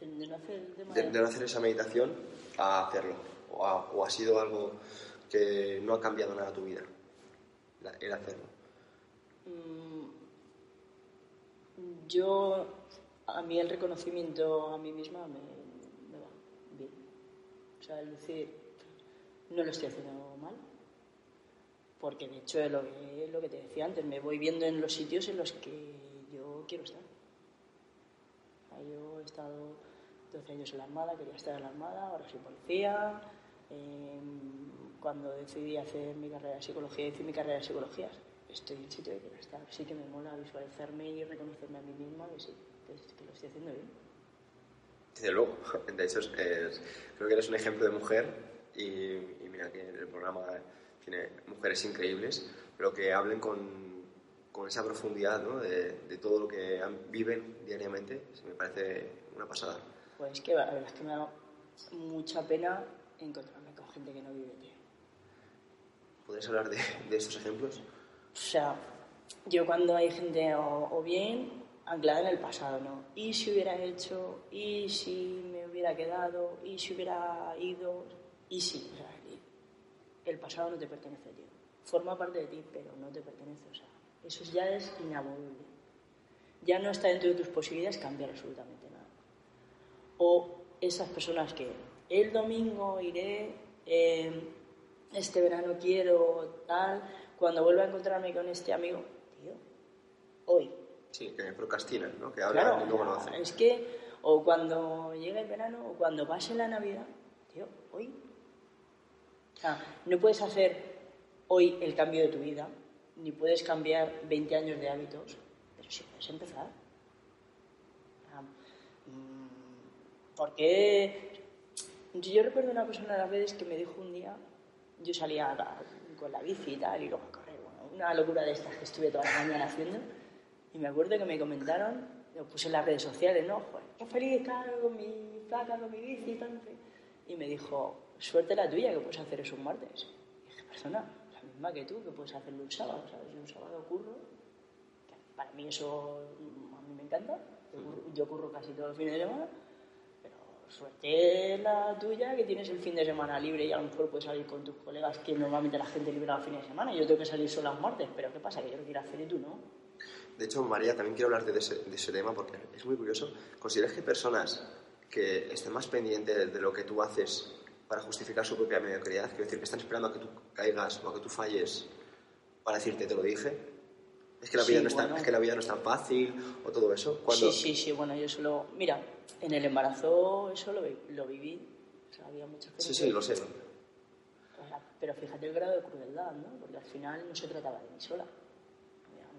De, de no hacer de, no hacer esa meditación a hacerlo? ¿O ha, o ha sido algo que no ha cambiado nada tu vida? la- El hacerlo. Mm, Yo, a mí el reconocimiento a mí misma me, sea, decir, no lo estoy haciendo mal. Porque de hecho es lo que, te decía antes, me voy viendo en los sitios en los que yo quiero estar. Yo he estado 12 años en la Armada, quería estar en la Armada, ahora soy policía. Eh, cuando decidí hacer mi carrera de psicología, hice mi carrera de psicología, estoy en el sitio que quiero estar. Sí que me mola visualizarme y reconocerme a mí misma que sí, que lo estoy haciendo bien. Desde luego. (laughs) De hecho, es- es- creo que eres un ejemplo de mujer y, y mira que el programa tiene mujeres increíbles, pero que hablen con, con esa profundidad ¿no? de, de todo lo que viven diariamente, me parece una pasada. Pues es que la verdad es que me da mucha pena encontrarme con gente que no vive, tío. ¿Podrías hablar de, de estos ejemplos? O sea, yo cuando hay gente o, o bien anclada en el pasado, ¿no? Y si hubiera hecho, y si me hubiera quedado, y si hubiera ido, y si. El pasado no te pertenece, tío. Forma parte de ti, pero no te pertenece, o sea, eso ya es inamovible. Ya no está dentro de tus posibilidades cambiar absolutamente nada. O esas personas que el domingo iré, eh, este verano quiero, tal, cuando vuelva a encontrarme con este amigo, tío, hoy. Sí, que procrastinan, ¿no? Que hablan Claro, y luego no hacen. es que, o cuando llegue el verano, o cuando pase la Navidad, tío, hoy. O sea, no puedes hacer hoy el cambio de tu vida, ni puedes cambiar 20 años de hábitos, pero sí puedes empezar. Mm, Porque yo recuerdo una persona a las veces que me dijo un día, yo salía con la bici y tal, y luego a correr, bueno, una locura de estas que estuve toda la mañana haciendo, y me acuerdo que me comentaron, lo puse en las redes sociales, ¿no? Joder, qué feliz, claro, con mi placa, con mi bici y sé. Y me dijo, suerte la tuya que puedes hacer eso un martes. Y dije, persona, la misma que tú, que puedes hacerlo un sábado, ¿sabes? Yo un sábado curro, que para mí eso a mí me encanta, yo curro, yo curro casi todos los fines de semana, pero suerte la tuya que tienes el fin de semana libre y a lo mejor puedes salir con tus colegas, que normalmente la gente libera los fines de semana, y yo tengo que salir solo los martes, pero ¿qué pasa? Que yo lo quiero hacer y tú no. De hecho, María, también quiero hablarte de ese, de ese tema porque es muy curioso. ¿Consideras que personas que estén más pendientes de lo que tú haces para justificar su propia mediocridad, quiero decir, que están esperando a que tú caigas o a que tú falles para decirte te lo dije? Es que la vida, Sí, no, es tan, bueno. es que la vida no es tan fácil o todo eso. Cuando, Sí, sí, sí, bueno, yo solo... Mira, en el embarazo eso lo, lo viví, o sea, había muchas sí, veces... sí, lo sé. O sea, pero fíjate el grado de crueldad, ¿no? Porque al final no se trataba de mí sola.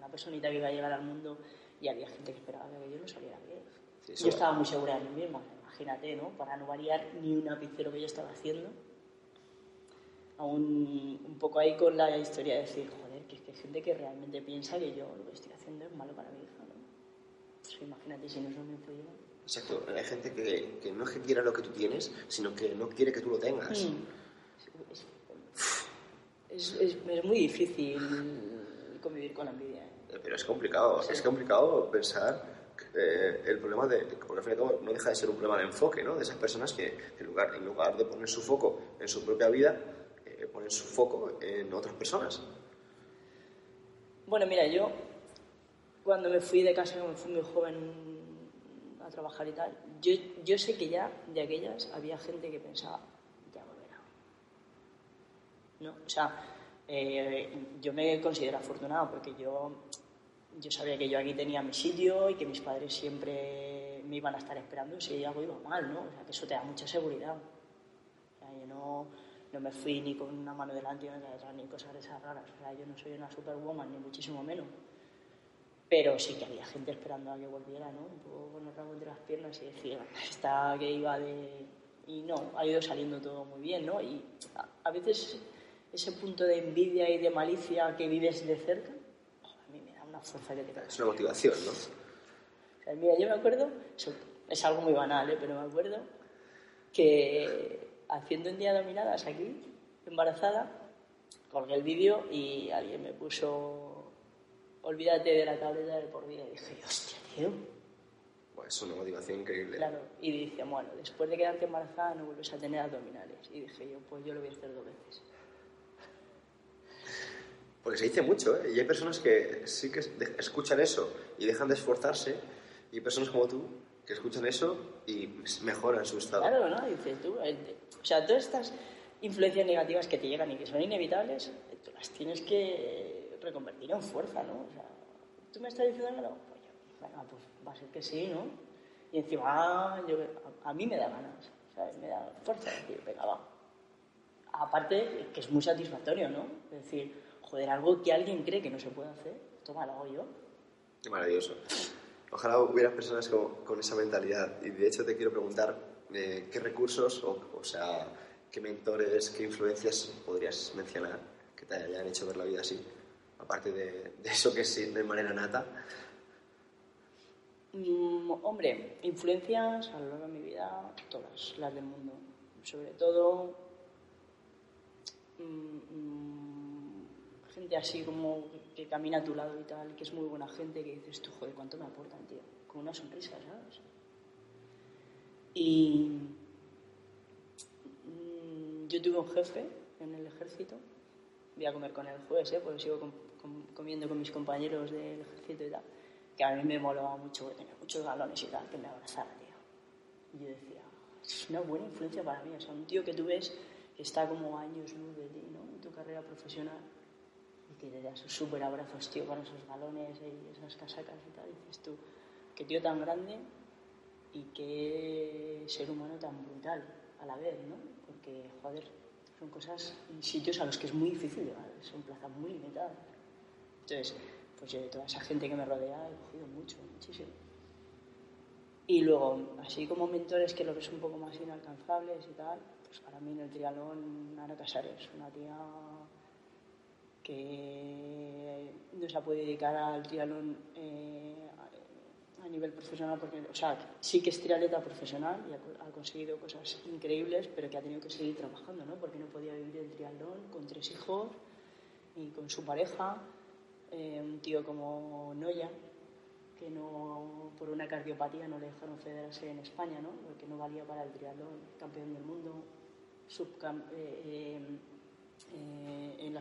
Una personita que iba a llegar al mundo y había gente que esperaba que yo no saliera bien. Sí, yo estaba muy segura de mí misma, imagínate, ¿no? Para no variar ni un ápice lo que yo estaba haciendo. Aún un poco ahí con la historia de decir, joder, que es que hay gente que realmente piensa que yo lo que estoy haciendo es malo para mi hija, ¿no? Pues imagínate si no eso me influye. Exacto, hay gente que, que no es que quiera lo que tú tienes, sino que no quiere que tú lo tengas. Mm. Es, es- es muy difícil convivir con la envidia. ¿eh? Eh, Pero es complicado, es complicado pensar eh, el problema de, porque al fin y al cabo no deja de ser un problema de enfoque, ¿no? De esas personas que en lugar, en lugar de poner su foco en su propia vida, eh, ponen su foco en otras personas. Bueno, mira, yo cuando me fui de casa, me fui muy joven a trabajar y tal, yo, yo sé que ya de aquellas había gente que pensaba, ya volverá. ¿No? O sea, eh, yo me considero afortunado porque yo, yo sabía que yo aquí tenía mi sitio y que mis padres siempre me iban a estar esperando si algo iba mal, ¿no? O sea, que eso te da mucha seguridad. O sea, yo no, no me fui ni con una mano delante una detrás, ni cosas de esas raras. O sea, yo no soy una superwoman, ni muchísimo menos. Pero sí que había gente esperando a que volviera, ¿no? Un poco con el rabo entre las piernas y decía, esta que iba de... Y no, ha ido saliendo todo muy bien, ¿no? Y a veces ese punto de envidia y de malicia que vives de cerca, a mí me da una fuerza que te. Es una motivación, ¿no? O sea, mira, yo me acuerdo, eso es algo muy banal, ¿eh? pero me acuerdo que haciendo un día dominadas aquí, embarazada, colgué el vídeo y alguien me puso, olvídate de la tableta del por vida. Y dije, hostia, tío. Pues es una motivación increíble. Claro, y dice, bueno, después de quedarte embarazada no vuelves a tener abdominales. Y dije yo, pues yo lo voy a hacer dos veces. Porque se dice mucho, ¿eh? Y hay personas que sí que escuchan eso y dejan de esforzarse, y personas como tú que escuchan eso y mejoran su estado. Claro, ¿no? Dices tú, eh, o sea, todas estas influencias negativas que te llegan y que son inevitables, eh, tú las tienes que reconvertir en fuerza, ¿no? O sea, tú me estás diciendo que no, pues venga, pues va a ser que sí, ¿no? Y encima, ah, yo, a, a mí me da ganas, ¿sabes? Me da fuerza de decir, venga, va. Aparte, que es muy satisfactorio, ¿no? Es decir, joder, algo que alguien cree que no se puede hacer, toma, lo hago yo. Qué maravilloso. Ojalá hubiera personas con, con esa mentalidad. Y de hecho te quiero preguntar eh, qué recursos, o, o sea, ¿qué mentores, qué influencias podrías mencionar que te hayan hecho ver la vida así? Aparte de, eso que es de manera nata. Mm, hombre, influencias a lo largo de mi vida, todas las del mundo. Sobre todo mm, mm, gente así como que camina a tu lado y tal, que es muy buena gente, que dices tú, joder, ¿cuánto me aportan, tío? Con una sonrisa, ¿sabes? Y yo tuve un jefe en el ejército, voy a comer con él jueves, ¿eh? porque sigo comiendo con mis compañeros del ejército y tal, que a mí me molaba mucho, que tenía muchos galones y tal, que me abrazara, tío. Y yo decía, es una buena influencia para mí, o sea, un tío que tú ves que está como años luz de ti, ¿no? En tu carrera profesional que te da esos súper abrazos, tío, con esos galones y esas casacas y tal, y dices tú, qué tío tan grande y qué ser humano tan brutal a la vez, ¿no? Porque, joder, son cosas, sitios a los que es muy difícil llegar, son plazas muy limitadas. Entonces, pues yo de toda esa gente que me rodea he cogido mucho, muchísimo. Y luego, así como mentores que lo ves un poco más inalcanzables y tal, pues para mí en el triatlón Ana Casares, una tía que no se ha podido dedicar al triatlón eh, a nivel profesional, porque, o sea, sí que es triatleta profesional y ha, conseguido cosas increíbles, pero que ha tenido que seguir trabajando, ¿no? Porque no podía vivir el triatlón con tres hijos y con su pareja, eh, un tío como Noya, que no, por una cardiopatía no le dejaron federarse en España, ¿no? Porque no valía para el triatlón, campeón del mundo, eh, eh, en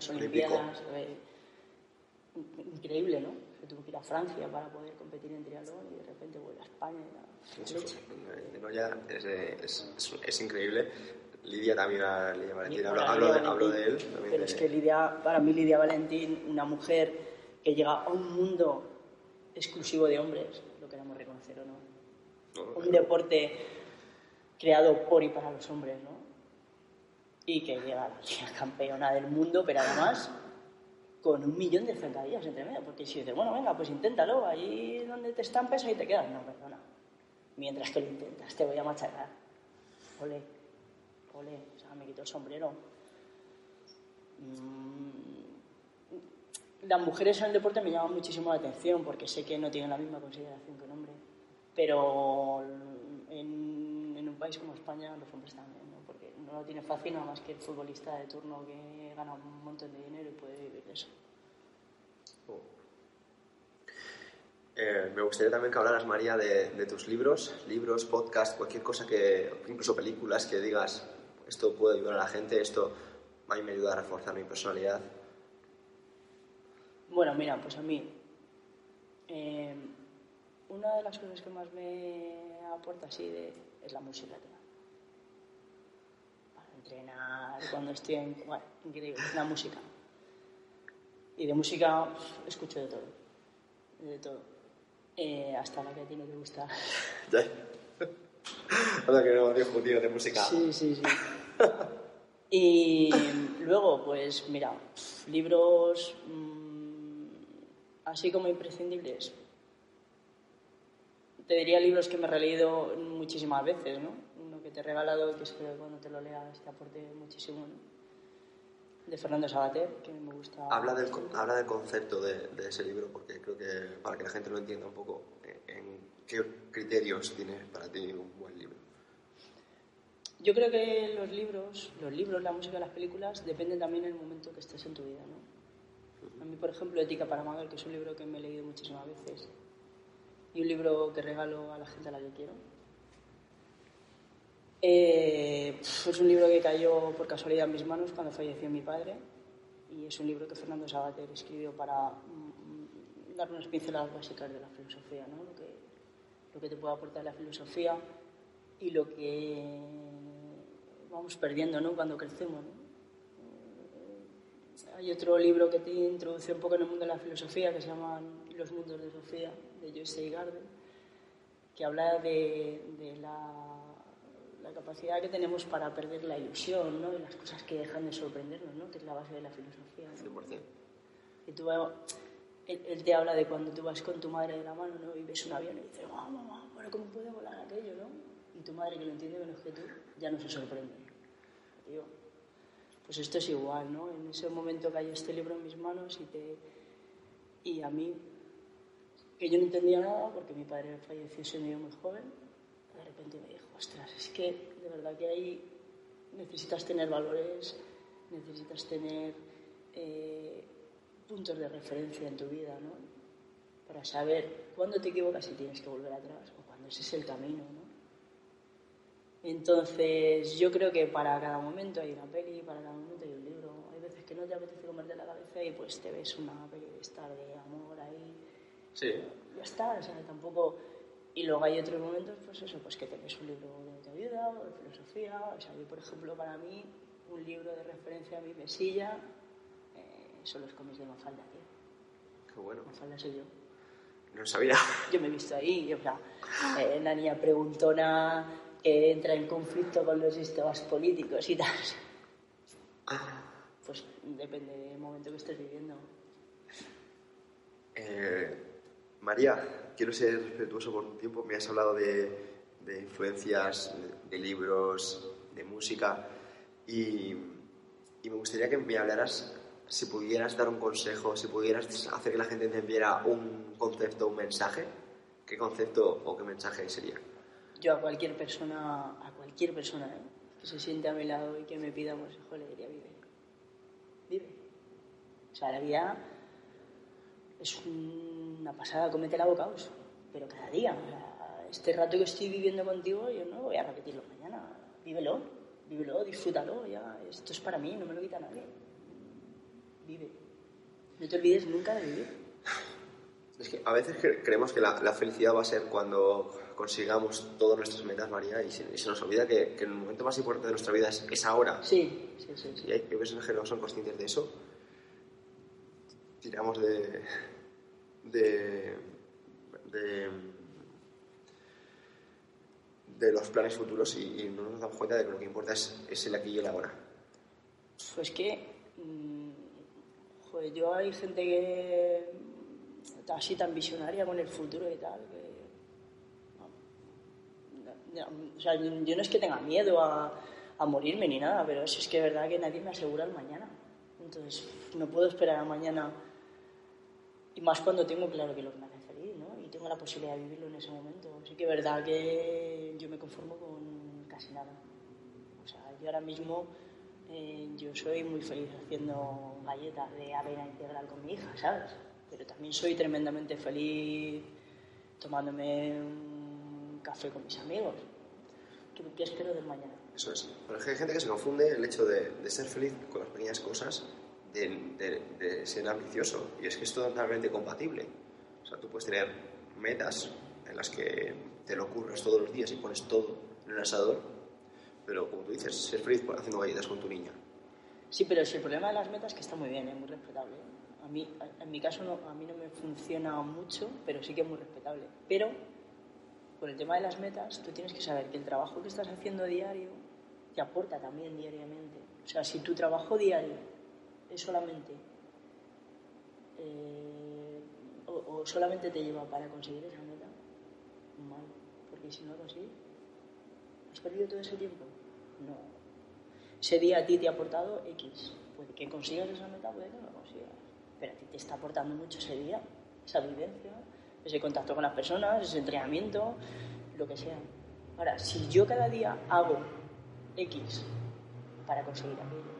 las Olimpiadas, increíble, ¿no? que tuvo que ir a Francia para poder competir en triatlón y de repente vuelve a España. no, ya es, es, es, increíble. Lidia también, Lidia Valentín, hablo, de, él. Pero es que Lidia, para mí Lidia Valentín, una mujer que llega a un mundo exclusivo de hombres, lo queremos reconocer o no. un deporte creado por y para los hombres, ¿no? Y que llega la (laughs) campeona del mundo, pero además con un millón de zancadillas entre medio. Porque si dices, bueno, venga, pues inténtalo, ahí donde te estampes, ahí te quedas. No, perdona. Mientras que lo intentas, te voy a machacar. Ole, ole, o sea, me quito el sombrero. Mm, las mujeres en el deporte me llaman muchísimo la atención porque sé que no tienen la misma consideración que un hombre. Pero en, en un país como España, los hombres también no lo tiene fácil nada más que el futbolista de turno que gana un montón de dinero y puede vivir de eso. Oh. Eh, me gustaría también que hablaras, María, de, tus libros, libros, podcast, cualquier cosa que, incluso películas que digas, esto puede ayudar a la gente, esto a mí me ayuda a reforzar mi personalidad. Bueno, mira, pues a mí, eh, una de las cosas que más me aporta así de, es la música entrenar, cuando estoy en... Bueno, increíble, la música. Y de música escucho de todo, de todo. Eh, hasta la que a ti no te gusta. (laughs) Anda que no, tío, de música. Sí, sí, sí. y luego, pues mira, libros mm, así como imprescindibles. Te diría libros que me he releído muchísimas veces, ¿no? Que te he regalado y que espero que cuando te lo leas te aporte muchísimo. De Fernando Sabater, que me gusta. Habla del, habla del concepto de, de, ese libro, porque creo que para que la gente lo entienda un poco, eh, en, qué criterios tiene para ti un buen libro. Yo creo que los libros, los libros, la música, las películas dependen también del momento que estés en tu vida, ¿no? A mí, por ejemplo, Ética para Magal, que es un libro que me he leído muchísimas veces, y un libro que regalo a la gente a la que quiero, eh, es un libro que cayó por casualidad en mis manos cuando falleció mi padre y es un libro que Fernando Sabater escribió para mm, dar unas pinceladas básicas de la filosofía, ¿no? lo, que, lo que te puede aportar la filosofía y lo que vamos perdiendo ¿no? cuando crecemos. ¿no? Eh, hay otro libro que te introduce un poco en el mundo de la filosofía que se llama Los mundos de Sofía, de Joyce Garden, que habla de, de la la capacidad que tenemos para perder la ilusión, ¿no? Y las cosas que dejan de sorprendernos, ¿no? Que es la base de la filosofía. ¿no? 100%. Y tú, él, te habla de cuando tú vas con tu madre de la mano, ¿no? Y ves un avión y dices, ¡oh, mamá! ¿Cómo puede volar aquello, no? Y tu madre, que lo entiende menos que tú, ya no se sorprende. tío, pues esto es igual, ¿no? En ese momento cayó este libro en mis manos y, te, y a mí, que yo no entendía nada porque mi padre falleció siendo yo muy joven, de repente me dijo, ostras, es que de verdad que ahí necesitas tener valores, necesitas tener eh, puntos de referencia en tu vida, ¿no? Para saber cuándo te equivocas y tienes que volver atrás o cuándo ese es el camino, ¿no? Entonces, yo creo que para cada momento hay una peli, para cada momento hay un libro. Hay veces que no te apetece comerte la cabeza y pues te ves una peli de estar de amor ahí. Sí. Ya está, o sea, tampoco... Y luego hay otros momentos, pues eso, pues que te ves un libro de autoayuda o de filosofía. O sea, yo, por ejemplo, para mí, un libro de referencia a mi mesilla eh, son los cómics de Mafalda, tío. Qué bueno. Mafalda soy yo. No lo sabía. Yo me he visto ahí, o sea, eh, la niña preguntona que entra en conflicto con los sistemas políticos y tal. Pues depende del momento que estés viviendo. Eh, María, quiero ser respetuoso por tu tiempo. Me has hablado de, de influencias, de, libros, de música y, y me gustaría que me hablaras, si pudieras dar un consejo, si pudieras hacer que la gente entendiera un concepto, un mensaje, ¿qué concepto o qué mensaje sería? Yo a cualquier persona, a cualquier persona ¿eh? que se siente a mi lado y que me pida un consejo, le diría vive. Vive. O sea, la vida es una pasada, comete bocaos, pero cada día. O sea, este rato que estoy viviendo contigo, yo no voy a repetirlo mañana. Vívelo, vívelo, disfrútalo, ya. Esto es para mí, no me lo quita nadie. Vive. No te olvides nunca de vivir. Es que a veces cre- creemos que la, la felicidad va a ser cuando consigamos todas nuestras metas, María, y se, y se nos olvida que, que el momento más importante de nuestra vida es, es ahora. Sí, sí, sí. sí. Y hay personas que no son conscientes de eso. Tiramos de. De. de, los planes futuros y, no nos damos cuenta de que lo que importa es, el aquí y el ahora. Pues que, mm, joder, yo hay gente que está así tan visionaria con el futuro y tal, que... o sea, yo no es que tenga miedo a, a morirme ni nada, pero es, es que es verdad que nadie me asegura el mañana. Entonces, no puedo esperar a mañana, y más cuando tengo claro que lo que me hace feliz, ¿no? Y tengo la posibilidad de vivirlo en ese momento. Sí que es verdad que yo me conformo con casi nada. O sea, yo ahora mismo eh, yo soy muy feliz haciendo galletas de avena integral con mi hija, ¿sabes? Pero también soy tremendamente feliz tomándome un café con mis amigos. ¿Qué, qué espero del mañana? Eso es. Pero es que hay gente que se confunde el hecho de, de ser feliz con las pequeñas cosas de, ser ambicioso. Y es que es totalmente compatible. O sea, tú puedes tener metas en las que te lo curras todos los días y pones todo en el asador, pero como tú dices, ser feliz haciendo galletas con tu niña. Sí, pero si el problema de las metas que está muy bien, es muy respetable. ¿eh? A mí, en mi caso, no, a mí no me funciona mucho, pero sí que es muy respetable. Pero, con el tema de las metas, tú tienes que saber que el trabajo que estás haciendo diario te aporta también diariamente. O sea, si tu trabajo diario solamente... eh, o, o solamente te lleva para conseguir esa meta, mal. Porque si no lo consigues, ¿has perdido todo ese tiempo? No, ese día a ti te ha aportado X. Puede que consigas esa meta, puede que no la consigas. Pero a ti te está aportando mucho ese día, esa vivencia, ese contacto con las personas, ese entrenamiento, lo que sea. Ahora, si yo cada día hago X para conseguir aquello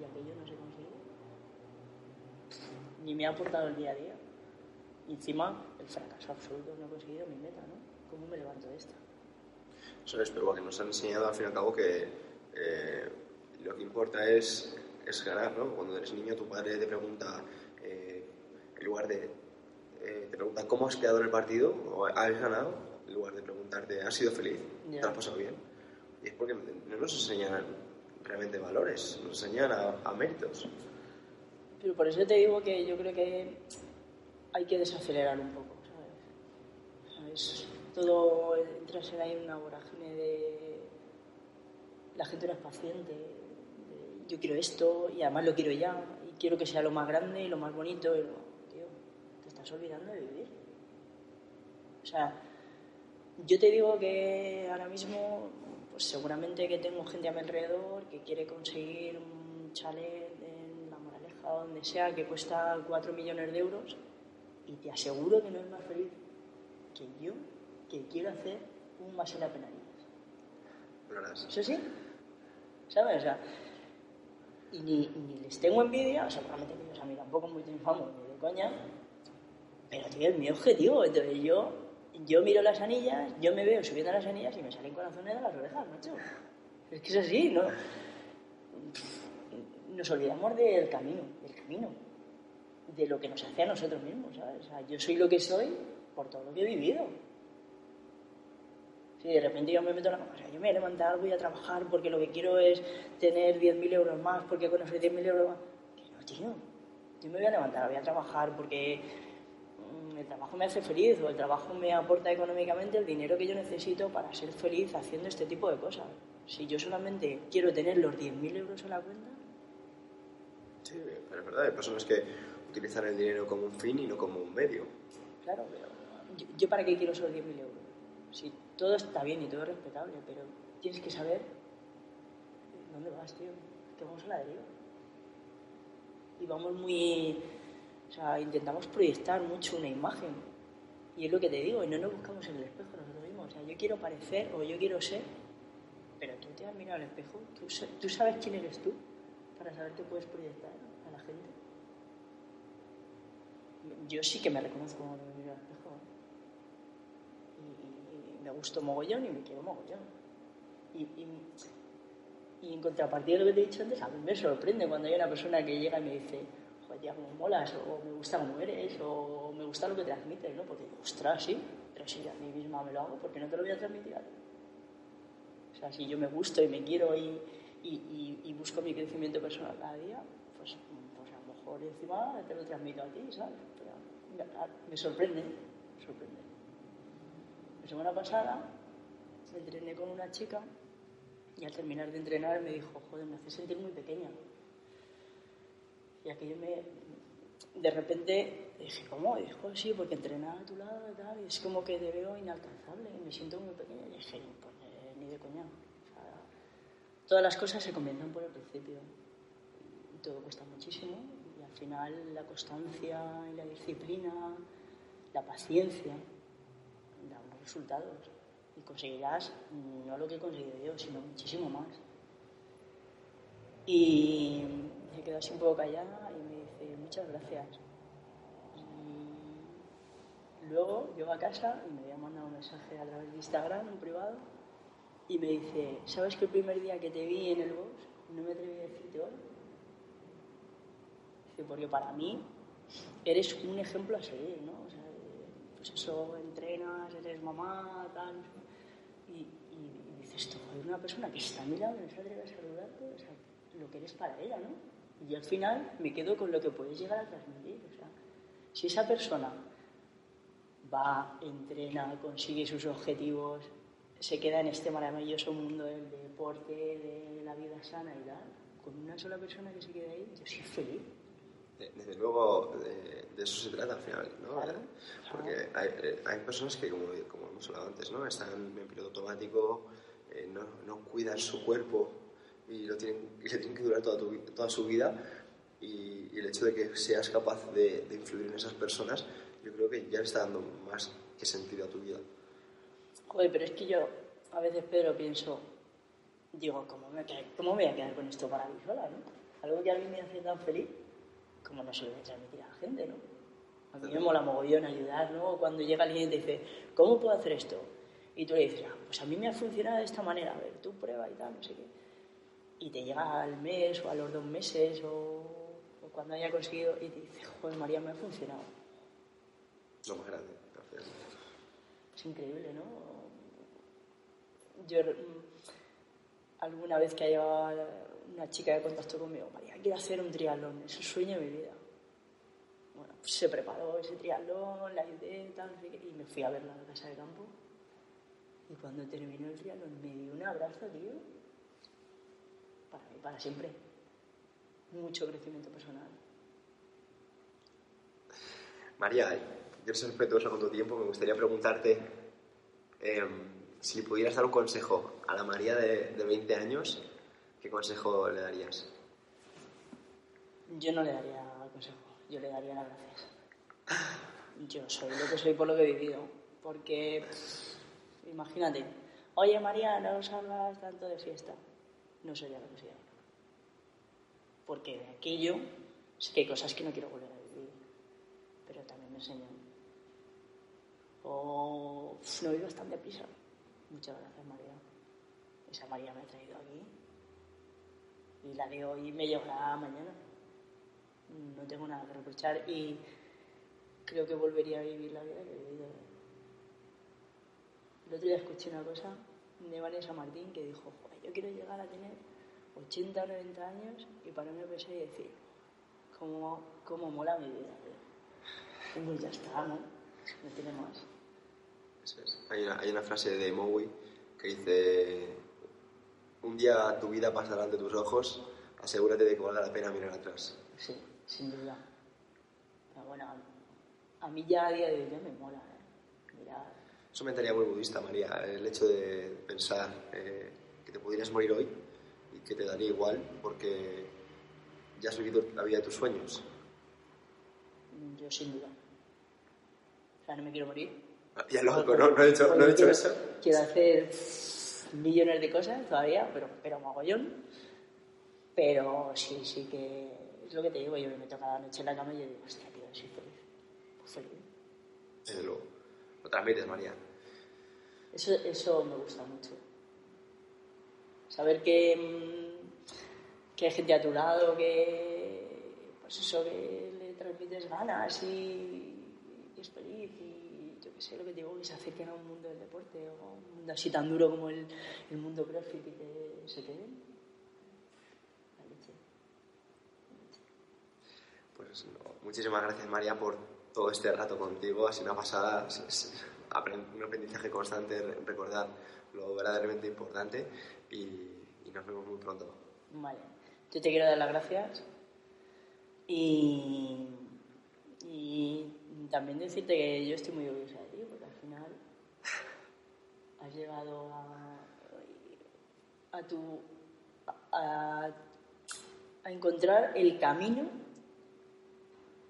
y aquello no se consigue, ni me ha aportado el día a día. Y encima, el fracaso absoluto, no he conseguido mi meta, ¿no? ¿Cómo me levanto de esta? Eso es, pero que nos han enseñado al fin y al cabo que eh, lo que importa es, es ganar, ¿no? Cuando eres niño, tu padre te pregunta, eh, en lugar de. eh, te pregunta cómo has quedado en el partido o has ganado, en lugar de preguntarte, ¿has sido feliz? ¿Te Ya. lo has pasado bien? Y es porque no nos enseñan realmente valores, nos enseñan a, a méritos. Pero por eso te digo que yo creo que hay que desacelerar un poco, ¿sabes? ¿Sabes? Todo entras en ahí una vorágine de... La gente no es paciente. yo quiero esto y además lo quiero ya. Y quiero que sea lo más grande y lo más bonito. Y lo- Tío, te estás olvidando de vivir. O sea, yo te digo que ahora mismo, pues seguramente que tengo gente a mi alrededor que quiere conseguir un chalet O donde sea que cuesta 4 millones de euros y te aseguro que no es más feliz que yo que quiero hacer un más en la Lo ¿Eso sí? ¿Sabes? O sea, y ni, ni les tengo envidia, seguramente que ellos a mí tampoco muy triunfamos ni de coña, pero tío, es mi objetivo. Entonces yo, yo miro las anillas, yo me veo subiendo las anillas y me salen corazones de las orejas, macho. Es que es así, ¿no? Nos olvidamos del camino, del camino, de lo que nos hace a nosotros mismos, ¿sabes? Yo soy lo que soy por todo lo que he vivido. Si de repente yo me meto en la cama, o sea, yo me voy a levantar, voy a trabajar porque lo que quiero es tener 10.000 euros más, porque con esos 10.000 euros más. Que no, tío. Yo me voy a levantar, voy a trabajar porque mm, el trabajo me hace feliz o el trabajo me aporta económicamente el dinero que yo necesito para ser feliz haciendo este tipo de cosas. Si yo solamente quiero tener los 10.000 euros en la cuenta. Sí, pero es verdad, hay personas que utilizan el dinero como un fin y no como un medio. Claro, pero ¿yo, para qué quiero esos 10.000 euros? Si todo está bien y todo es respetable, pero tienes que saber dónde vas, tío. Que vamos a la deriva. Y vamos muy. O sea, intentamos proyectar mucho una imagen. Y es lo que te digo, y no nos buscamos en el espejo nosotros mismos. O sea, yo quiero parecer o yo quiero ser, pero tú te has mirado al espejo, tú, tú sabes quién eres tú para saber qué puedes proyectar a la gente. Yo sí que me reconozco cuando me miro al espejo me gusto mogollón y me quiero mogollón. Y, y, en contrapartida de lo que te he dicho antes, a mí me sorprende cuando hay una persona que llega y me dice, joder, como molas, o me gusta cómo eres, o me gusta lo que transmites, ¿no? Porque, ostras, sí, pero si a mí misma me lo hago, porque no te lo voy a transmitir a ti? O sea, si yo me gusto y me quiero y, y busco mi crecimiento personal cada día, pues, pues a lo mejor encima te lo transmito a ti, ¿sabes? Pero me sorprende, sorprende. La semana pasada me entrené con una chica y al terminar de entrenar me dijo, joder, me hace sentir muy pequeña. Y aquello me... De repente dije, ¿cómo? Dijo, sí, porque entrenar a tu lado y tal, y es como que te veo inalcanzable y me siento muy pequeña. Y dije, pues ni de coña. Todas las cosas se comienzan por el principio. Todo cuesta muchísimo. Y al final la constancia y la disciplina, la paciencia, resultados y conseguirás no lo que he conseguido yo, sino muchísimo más. Y se quedó así un poco callada y me dice, muchas gracias. Y luego llego a casa y me había mandado un mensaje a través de Instagram, en privado, y me dice, ¿sabes que el primer día que te vi en el bus no me atreví a decirte hoy? Dice, porque para mí eres un ejemplo a seguir, ¿no? pues eso, entrenas, eres mamá, tal. Y, y, dices, tú, hay una persona que está mirando, no se atreve a saludarte, o sea, lo que eres para ella, ¿no? Y al final me quedo con lo que puedes llegar a transmitir. O sea, si esa persona va, entrena, consigue sus objetivos, se queda en este maravilloso mundo del deporte, de la vida sana y tal, con una sola persona que se quede ahí, yo soy feliz desde luego de, eso se trata al final, ¿no? Porque hay, eh, hay, personas que, como, como, hemos hablado antes, ¿no? Están en piloto automático, eh, no, no, cuidan su cuerpo y, lo tienen, y le tienen que durar toda, toda su vida y, el hecho de que seas capaz de, influir en esas personas, yo creo que ya le está dando más que sentido a tu vida. Joder, pero es que yo a veces, Pedro, pienso, digo, ¿cómo me, cómo me voy a quedar con esto para mí sola, no? Algo que a mí me hace tan feliz como no se lo voy a transmitir a la gente, ¿no? A mí me mola mogollón ayudar, ¿no? Cuando llega alguien y te dice, ¿cómo puedo hacer esto? Y tú le dices, ah, pues a mí me ha funcionado de esta manera, a ver, tú prueba y tal, no sé qué. Y te llega al mes o a los dos meses o, cuando haya conseguido y te dice, joder, María, me ha funcionado. Lo más grande, gracias. Es increíble, ¿no? Yo alguna vez que haya una chica de contacto conmigo, María, quiero hacer un triatlón, es el sueño de mi vida. Bueno, se preparó ese triatlón, la idea, tal, y me fui a verla a la casa de campo. Y cuando terminó el triatlón me dio un abrazo, tío, para mí, para siempre. Mucho crecimiento personal. María, yo ser respetuosa con tu tiempo, me gustaría preguntarte, em, si pudieras dar un consejo a la María de, de 20 años, ¿qué consejo le darías? Yo no le daría consejo, yo le daría las gracias. Yo soy lo que soy por lo que he vivido. Porque, imagínate, oye María, no salgas tanto de fiesta. No sería lo que ahora. Porque de aquello sé que hay cosas que no quiero volver a vivir. Pero también me enseñó. O pff, no vivas tan deprisa. Muchas gracias María. Esa María me ha traído aquí. Y la de hoy me llevará mañana no tengo nada que reprochar y creo que volvería a vivir la vida que he vivido. El otro día escuché una cosa de San Martín que dijo, "Joder, yo quiero llegar a tener 80 o 90 años y pararme a pensar y decir, ¿cómo, cómo mola mi vida? tío?". Y pues ya está, ¿no? No tiene más. Eso es. Hay, una, hay una frase de Mowi que dice, un día tu vida pasará ante tus ojos, asegúrate de que valga la pena mirar atrás. Sí, sin duda. Pero bueno, a mí ya a día de hoy ya me mola, ¿eh? Mira, Es una mentalidad muy budista, María, el hecho de pensar eh, que te podrías morir hoy y que te daría igual porque ya has vivido la vida de tus sueños. yo sin duda. O sea, no me quiero morir. Ya lógico, no, no he hecho, no he hecho quiero, eso. Quiero hacer millones de cosas todavía, pero, pero mogollón. Pero sí, sí que es lo que te digo. Yo me toca la noche en la cama y yo digo, hostia, tío, soy feliz. Pues feliz. Desde luego. Lo transmites, María. Eso, eso me gusta mucho. Saber que, mm, que hay gente a tu lado, que, pues eso, que le transmites ganas y, y es feliz y sé lo que te digo, que se acerquen a un mundo del deporte o un mundo así tan duro como el, el mundo CrossFit y que se queden. La leche. Pues no, muchísimas gracias, María, por todo este rato contigo. Ha sido una pasada, es- es aprend- un aprendizaje constante, re- recordar lo verdaderamente importante y, y nos vemos muy pronto. Vale. Yo te quiero dar las gracias y, y también decirte que yo estoy muy orgullosa de ti, porque al final has llegado a, a tu a, a encontrar el camino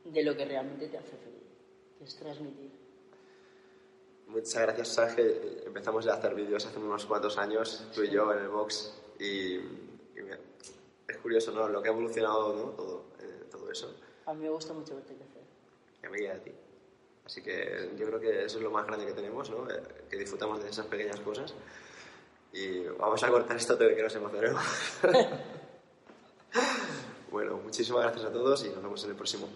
de lo que realmente te hace feliz, que es transmitir. Muchas gracias, sabes que empezamos ya a hacer vídeos hace unos cuantos años, tú y yo en el box, y, y es curioso, ¿no? Lo que ha evolucionado, ¿no? Todo, eh, todo eso, A mí me gusta mucho verte crecer. y a mí y a ti. Así que yo creo que eso es lo más grande que tenemos, ¿no? Eh, Que disfrutamos de esas pequeñas cosas. Y vamos a cortar esto de que nos emocionemos. (laughs) bueno, muchísimas gracias a todos y nos vemos en el próximo.